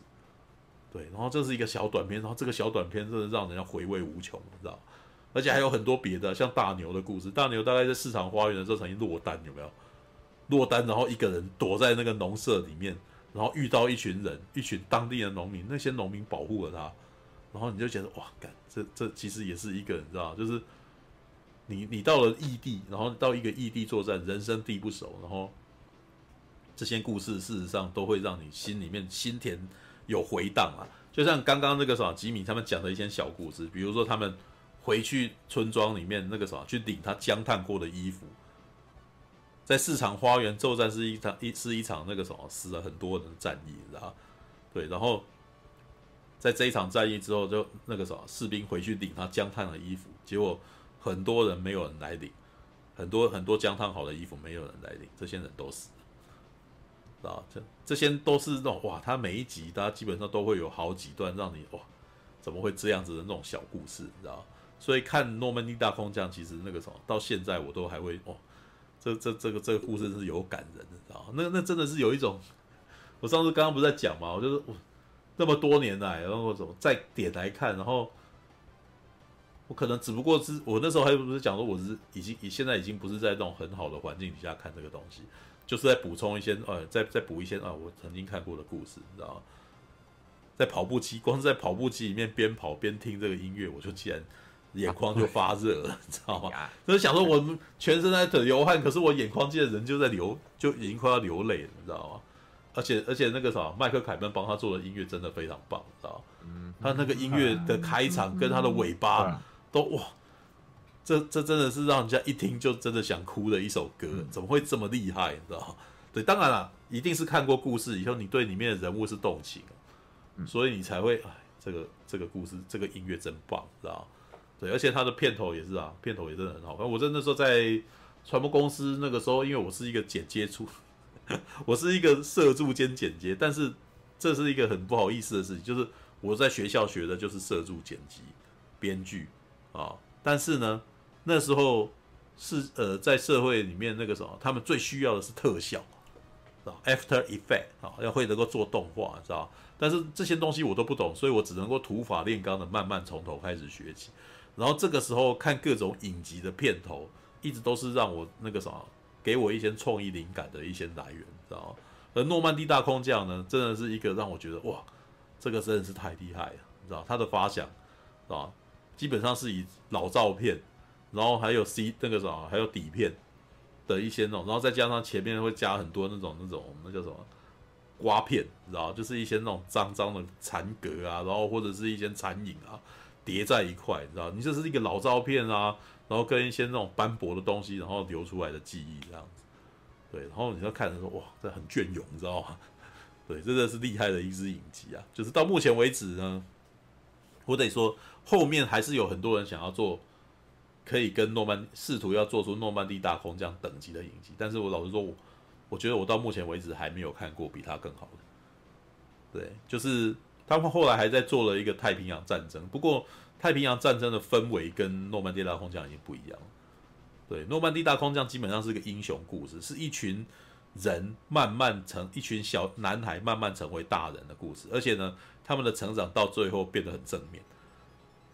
对，然后这是一个小短片，然后这个小短片真的让人家回味无穷，你知道。而且还有很多别的，像大牛的故事。大牛大概在市场花园的时候曾经落单，有没有？落单，然后一个人躲在那个农舍里面，然后遇到一群人，一群当地的农民，那些农民保护了他，然后你就觉得哇，干，这这其实也是一个，你知道，就是你你到了异地，然后到一个异地作战，人生地不熟，然后这些故事事实上都会让你心里面心田有回荡啊。就像刚刚那个什么吉米他们讲的一些小故事，比如说他们。回去村庄里面那个什么，去领他将烫过的衣服。在市场花园作战是一场一是一场那个什么死了很多人的战役，你知道对，然后在这一场战役之后，就那个什么士兵回去领他将烫的衣服，结果很多人没有人来领，很多很多将烫好的衣服没有人来领，这些人都死了，啊，这这些都是那种哇，他每一集大家基本上都会有好几段让你哇，怎么会这样子的那种小故事，你知道所以看诺曼底大空降，其实那个什么，到现在我都还会哦，这这这个这个故事是有感人的，知道吗？那那真的是有一种，我上次刚刚不是在讲嘛，我就是我那么多年来，然后我怎么再点来看，然后我可能只不过是我那时候还不是讲说我是已经已现在已经不是在那种很好的环境底下看这个东西，就是在补充一些呃，再再补一些啊，我曾经看过的故事，你知道吗？在跑步机，光是在跑步机里面边跑边听这个音乐，我就竟然眼眶就发热了，你知道吗？就是想说我们全身在流汗，可是我眼眶竟然人就在流，就已经快要流泪了，你知道吗？而且而且那个啥，麦克凯恩帮他做的音乐真的非常棒，知道吗？嗯，他那个音乐的开场跟他的尾巴都哇，这这真的是让人家一听就真的想哭的一首歌，怎么会这么厉害？你知道吗？对，当然了，一定是看过故事以后，你对里面的人物是动情，所以你才会哎，这个这个故事这个音乐真棒，知道吗？对，而且他的片头也是啊，片头也真的很好看。我在那时候在传播公司那个时候，因为我是一个剪接处。我是一个摄助兼剪接，但是这是一个很不好意思的事情，就是我在学校学的就是摄助剪辑、编剧啊，但是呢，那时候是呃在社会里面那个什么，他们最需要的是特效啊，After Effect 啊，要会能够做动画，知道？但是这些东西我都不懂，所以我只能够土法炼钢的慢慢从头开始学起，然后这个时候看各种影集的片头，一直都是让我那个什么。给我一些创意灵感的一些来源，知道吗？而诺曼底大空降呢，真的是一个让我觉得哇，这个真的是太厉害了，你知道他的发想，啊？基本上是以老照片，然后还有 C 那个什么，还有底片的一些那种，然后再加上前面会加很多那种那种那叫什么刮片，你知道就是一些那种脏脏的残格啊，然后或者是一些残影啊叠在一块，你知道，你这是一个老照片啊。然后跟一些那种斑驳的东西，然后流出来的记忆这样子，对，然后你就看着说哇，这很隽永，你知道吗？对，真的是厉害的一支影集啊！就是到目前为止呢，我得说后面还是有很多人想要做，可以跟诺曼试图要做出诺曼底大空降等级的影集，但是我老实说，我我觉得我到目前为止还没有看过比他更好的。对，就是他们后来还在做了一个太平洋战争，不过。太平洋战争的氛围跟诺曼底大空降已经不一样了。对，诺曼底大空降基本上是一个英雄故事，是一群人慢慢成一群小男孩慢慢成为大人的故事，而且呢，他们的成长到最后变得很正面。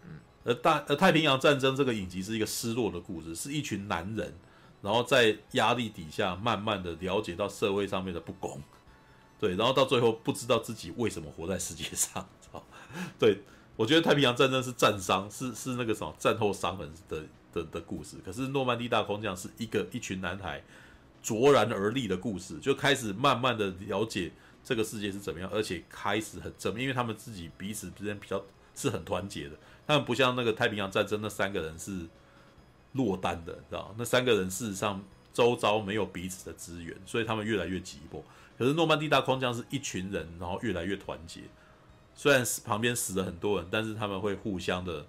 嗯，而大而太平洋战争这个影集是一个失落的故事，是一群男人，然后在压力底下慢慢的了解到社会上面的不公，对，然后到最后不知道自己为什么活在世界上，对。我觉得太平洋战争是战伤，是是那个什么战后伤痕的的的故事。可是诺曼底大空降是一个一群男孩卓然而立的故事，就开始慢慢的了解这个世界是怎么样，而且开始很正面，因为他们自己彼此之间比较是很团结的。他们不像那个太平洋战争那三个人是落单的，知道那三个人事实上周遭没有彼此的资源，所以他们越来越寂寞。可是诺曼底大空降是一群人，然后越来越团结。虽然旁边死了很多人，但是他们会互相的，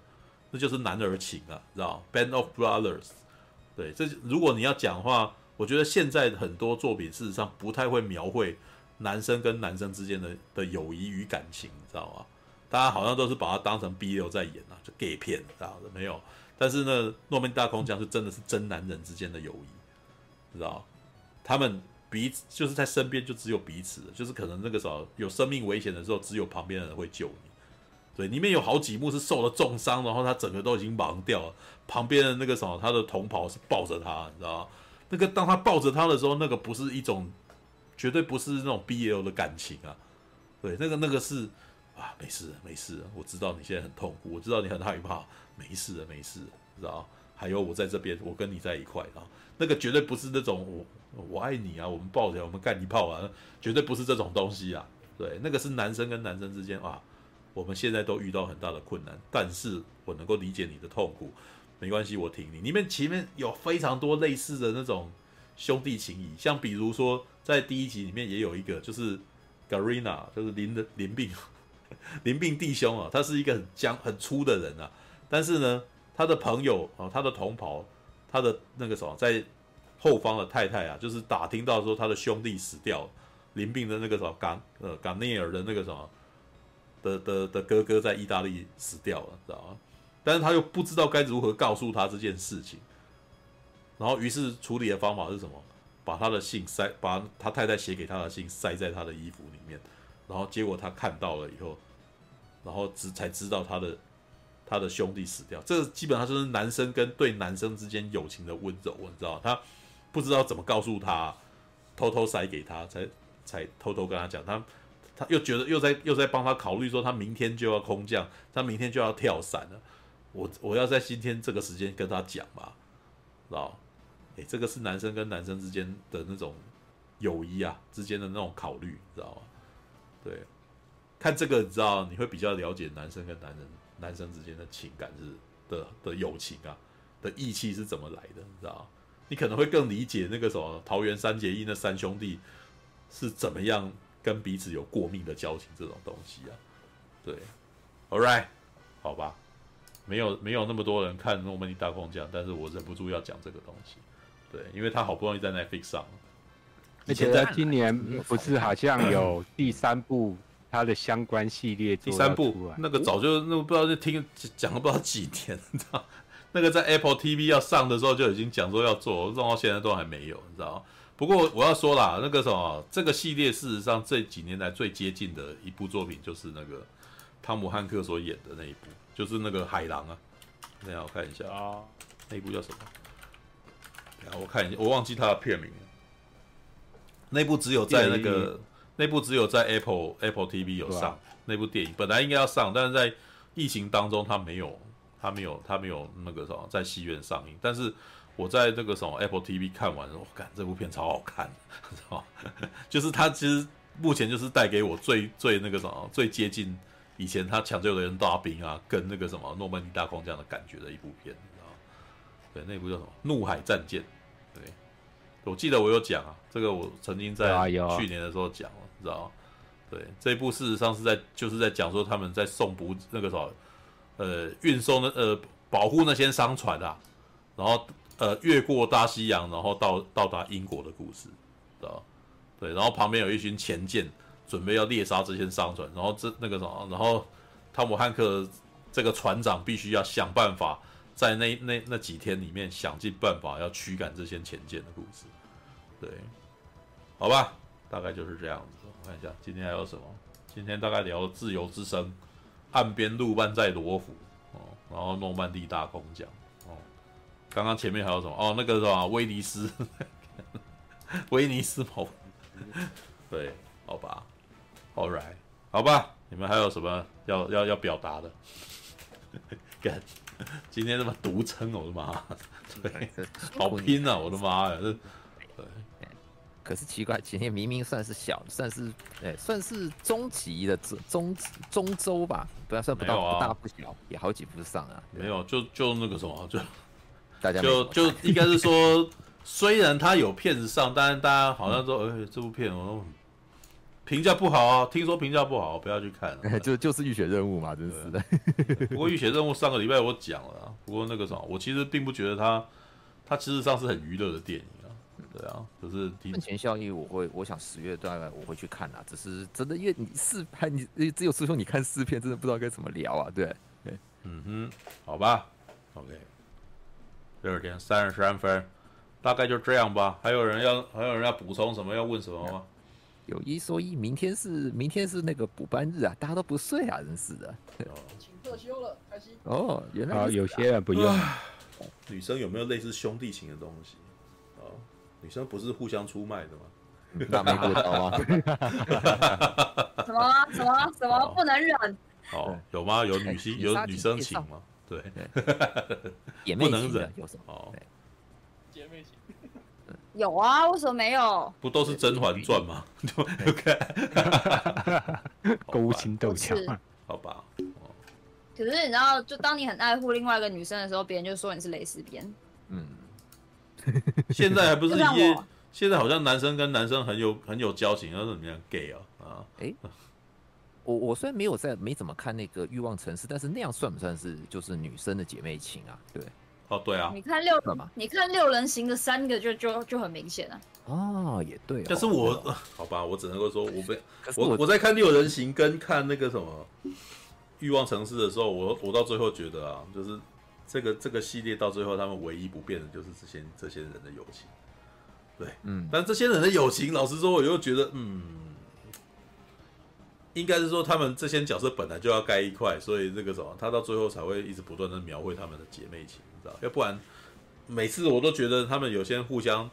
那就是男儿情啊，知道 Band of Brothers，对，这如果你要讲的话，我觉得现在很多作品事实上不太会描绘男生跟男生之间的的友谊与感情，你知道吗？大家好像都是把它当成 BL 在演啊，就 gay 片，知道的没有？但是呢，诺曼底大空降是真的是真男人之间的友谊，知道？他们。彼此就是在身边，就只有彼此，就是可能那个时候有生命危险的时候，只有旁边的人会救你。对，里面有好几幕是受了重伤，然后他整个都已经盲掉了，旁边的那个什么，他的同袍是抱着他，你知道吗？那个当他抱着他的时候，那个不是一种，绝对不是那种 BL 的感情啊。对，那个那个是啊，没事没事，我知道你现在很痛苦，我知道你很害怕，没事没事，知道？还有我在这边，我跟你在一块啊，那个绝对不是那种我。我爱你啊！我们抱着，我们干一炮啊！绝对不是这种东西啊！对，那个是男生跟男生之间啊。我们现在都遇到很大的困难，但是我能够理解你的痛苦，没关系，我挺你。里面前面有非常多类似的那种兄弟情谊，像比如说在第一集里面也有一个，就是 Garena，就是林的林病 林病弟兄啊，他是一个很僵很粗的人啊，但是呢，他的朋友啊，他的同袍，他的那个什么在。后方的太太啊，就是打听到说他的兄弟死掉了，林病的那个什么港呃港内尔的那个什么的的的哥哥在意大利死掉了，知道吗？但是他又不知道该如何告诉他这件事情，然后于是处理的方法是什么？把他的信塞，把他太太写给他的信塞在他的衣服里面，然后结果他看到了以后，然后只才知道他的。他的兄弟死掉，这基本上就是男生跟对男生之间友情的温柔，你知道他不知道怎么告诉他，偷偷塞给他，才才偷偷跟他讲，他他又觉得又在又在帮他考虑说，他明天就要空降，他明天就要跳伞了，我我要在今天这个时间跟他讲吧，知道？诶，这个是男生跟男生之间的那种友谊啊，之间的那种考虑，知道吗？对，看这个你知道，你会比较了解男生跟男人。男生之间的情感是的的友情啊，的义气是怎么来的？你知道？你可能会更理解那个什么桃园三结义那三兄弟是怎么样跟彼此有过命的交情这种东西啊。对，All right，好吧，没有没有那么多人看《诺曼底大空降》，但是我忍不住要讲这个东西。对，因为他好不容易在 Netflix 上，而且在今年不是好像有 第三部。他的相关系列第三部，那个早就那个不知道就听讲了不知道几天，你知道？那个在 Apple TV 要上的时候就已经讲说要做，弄到现在都还没有，你知道？不过我要说啦，那个什么，这个系列事实上这几年来最接近的一部作品就是那个汤姆汉克所演的那一部，就是那个海狼啊。等下我看一下啊，那一部叫什么？等下我看一下，我忘记他的片名了。那部只有在那个。那部只有在 Apple Apple TV 有上，那部电影本来应该要上，但是在疫情当中它没有，它没有，他没有那个什么在戏院上映。但是我在那个什么 Apple TV 看完我感这部片超好看，知道吗？就是它其实目前就是带给我最最那个什么最接近以前他抢救的人大兵啊，跟那个什么诺曼底大空降的感觉的一部片，你知道吗？对，那部叫什么？怒海战舰。对，我记得我有讲啊，这个我曾经在去年的时候讲。知道，对，这一部事实上是在就是在讲说他们在送补那个什么，呃，运送的呃保护那些商船啊，然后呃越过大西洋，然后到到达英国的故事，知道？对，然后旁边有一群前舰准备要猎杀这些商船，然后这那个什么，然后汤姆汉克这个船长必须要想办法在那那那几天里面想尽办法要驱赶这些前舰的故事，对，好吧，大概就是这样子。我看一下今天还有什么？今天大概聊自由之声、岸边露伴在罗浮哦，然后诺曼底大空降哦。刚刚前面还有什么？哦，那个是吧？威尼斯，威尼斯跑，对，好吧，All right，好吧，你们还有什么要要要表达的？干，今天这么独撑，我的妈，对，好拼啊，我的妈呀，这。可是奇怪，前天明明算是小，算是哎、欸，算是中级的中中周吧，不要算不到、啊、不大不小，也好几部上啊。没有，就就那个什么，就大家就就应该是说，虽然他有片子上，但是大家好像说，哎、嗯欸，这部片我评价不好啊，听说评价不好，不要去看、啊。就就是浴血任务嘛，真是的。不过浴血任务上个礼拜我讲了，啊，不过那个什么，我其实并不觉得他，他其实上是很娱乐的电影。对啊，就是赚钱效益，我会，我想十月大概我会去看啦。只是真的，因为你四拍，你只有师兄你看四片，真的不知道该怎么聊啊。对，对，嗯哼，好吧，OK，第二天三十三分，大概就这样吧。还有人要，还有人要补充什么？要问什么吗？有一说一，明天是明天是那个补班日啊，大家都不睡啊，真是的。请特休了，开心。哦，原来、啊、有些人不用。女生有没有类似兄弟情的东西？女生不是互相出卖的吗？那没过刀 吗？什么什么什么不能忍？哦，有吗？有女性有女生情吗？对，姐妹情不能忍有什么？哦，姐妹情有啊？为什么没有？不都是《甄嬛传》吗？对，OK，勾心斗角，好吧。可是你知道，就当你很爱护另外一个女生的时候，别人就说你是蕾丝边。嗯。现在还不是一些，现在好像男生跟男生很有很有交情，要怎么样 gay 啊？啊，哎，我我虽然没有在没怎么看那个欲望城市，但是那样算不算是就是女生的姐妹情啊？对，哦对啊，你看六，你看六人行的三个就就就很明显了。哦，也对。但是我 好吧，我只能够说我被我我，我在看六人行跟看那个什么欲望城市的时候，我我到最后觉得啊，就是。这个这个系列到最后，他们唯一不变的就是这些这些人的友情，对，嗯，但这些人的友情，老实说，我又觉得，嗯，应该是说他们这些角色本来就要盖一块，所以这个什么，他到最后才会一直不断的描绘他们的姐妹情，你知道？要不然每次我都觉得他们有些互相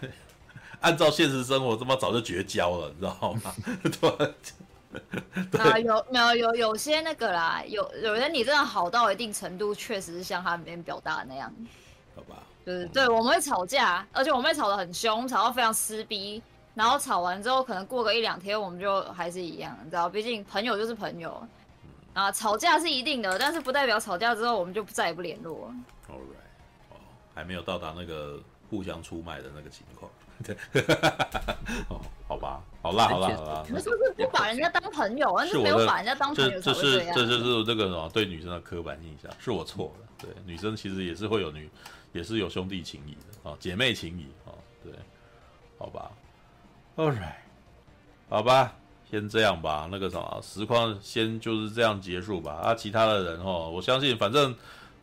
按照现实生活这么早就绝交了，你知道吗？对 啊，有没有有有些那个啦，有有人你真的好到一定程度，确实是像他里面表达的那样，好吧？就是对，我们会吵架，而且我们会吵得很凶，吵到非常撕逼。然后吵完之后，可能过个一两天，我们就还是一样，你知道，毕竟朋友就是朋友，啊，吵架是一定的，但是不代表吵架之后我们就再也不联络。All right，哦，还没有到达那个互相出卖的那个情况。对，哦，好吧，好啦，好啦，好啦。你们是不是不把人家当朋友啊？是没有把人家当朋友这是这就是这个什么对女生的刻板印象，是我错了。对，女生其实也是会有女，也是有兄弟情谊的啊，姐妹情谊啊，对，好吧。，All right，好吧，先这样吧。那个什么实况先就是这样结束吧。啊，其他的人哦，我相信反正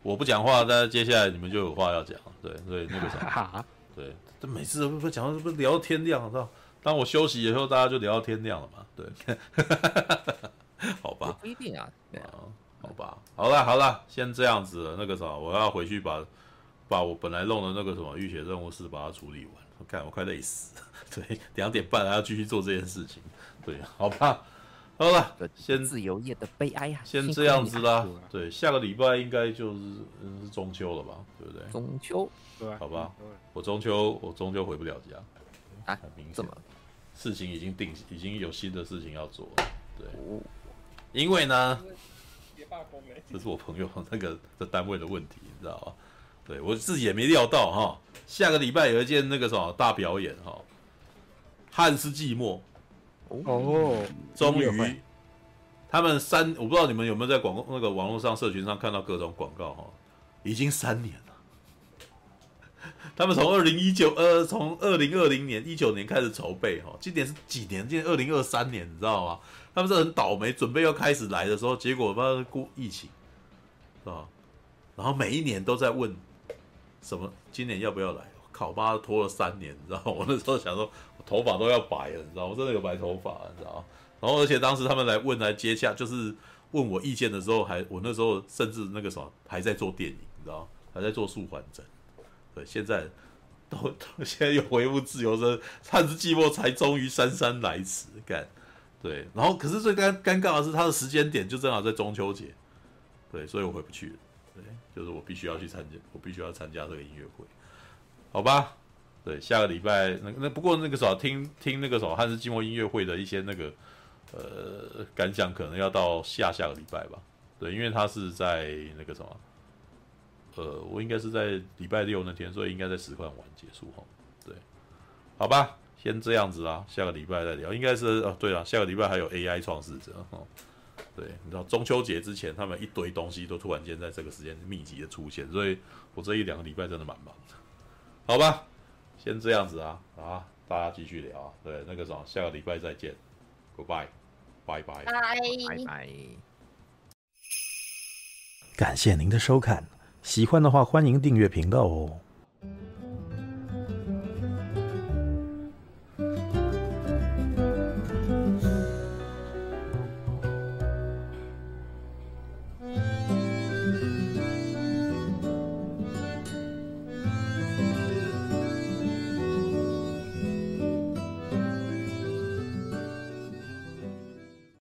我不讲话，但是接下来你们就有话要讲。对，所以那个什么，对，这每次都不讲，不聊到天亮，知道？当我休息以后，大家就聊到天亮了嘛。对，好吧，不一定啊。啊，好吧，好了好了，先这样子了。那个啥，我要回去把把我本来弄的那个什么浴血任务室把它处理完。我看我快累死了。对，两点半还要继续做这件事情，对，好吧，好了，先自由业的悲哀啊，先这样子啦，对，下个礼拜应该就是嗯是中秋了吧，对不对？中秋，对，好吧，我中秋我中秋回不了家啊，很明显，怎么？事情已经定，已经有新的事情要做了，对，因为呢，这是我朋友那个的单位的问题，你知道吗？对我自己也没料到哈，下个礼拜有一件那个什么大表演哈。汉斯寂寞哦，终于，他们三，我不知道你们有没有在广告那个网络上、社群上看到各种广告哈，已经三年了。他们从二零一九呃，从二零二零年一九年开始筹备哈，今年是几年？今年二零二三年，你知道吗？他们是很倒霉，准备要开始来的时候，结果他过疫情，是吧？然后每一年都在问什么，今年要不要来？靠，妈拖了三年，你知道吗？我那时候想说。头发都要白了，你知道吗？我真的有白头发，你知道？然后，而且当时他们来问来接洽，就是问我意见的时候，还我那时候甚至那个什么还在做电影，你知道？还在做素还真。对，现在都都现在又恢复自由身，汉斯季默才终于姗姗来迟，干。对，然后可是最尴尴尬的是他的时间点就正好在中秋节，对，所以我回不去了。对，就是我必须要去参加，我必须要参加这个音乐会，好吧？对，下个礼拜那那不过那个时候听听那个什么汉斯季默音乐会的一些那个呃感想，可能要到下下个礼拜吧。对，因为他是在那个什么，呃，我应该是在礼拜六那天，所以应该在十块完结束哈。对，好吧，先这样子啦，下个礼拜再聊。应该是哦，对了，下个礼拜还有 AI 创世者哈。对，你知道中秋节之前，他们一堆东西都突然间在这个时间密集的出现，所以我这一两个礼拜真的蛮忙的。好吧。先这样子啊，啊，大家继续聊。对，那个什么，下个礼拜再见，Goodbye，拜拜，拜拜。感谢您的收看，喜欢的话欢迎订阅频道哦。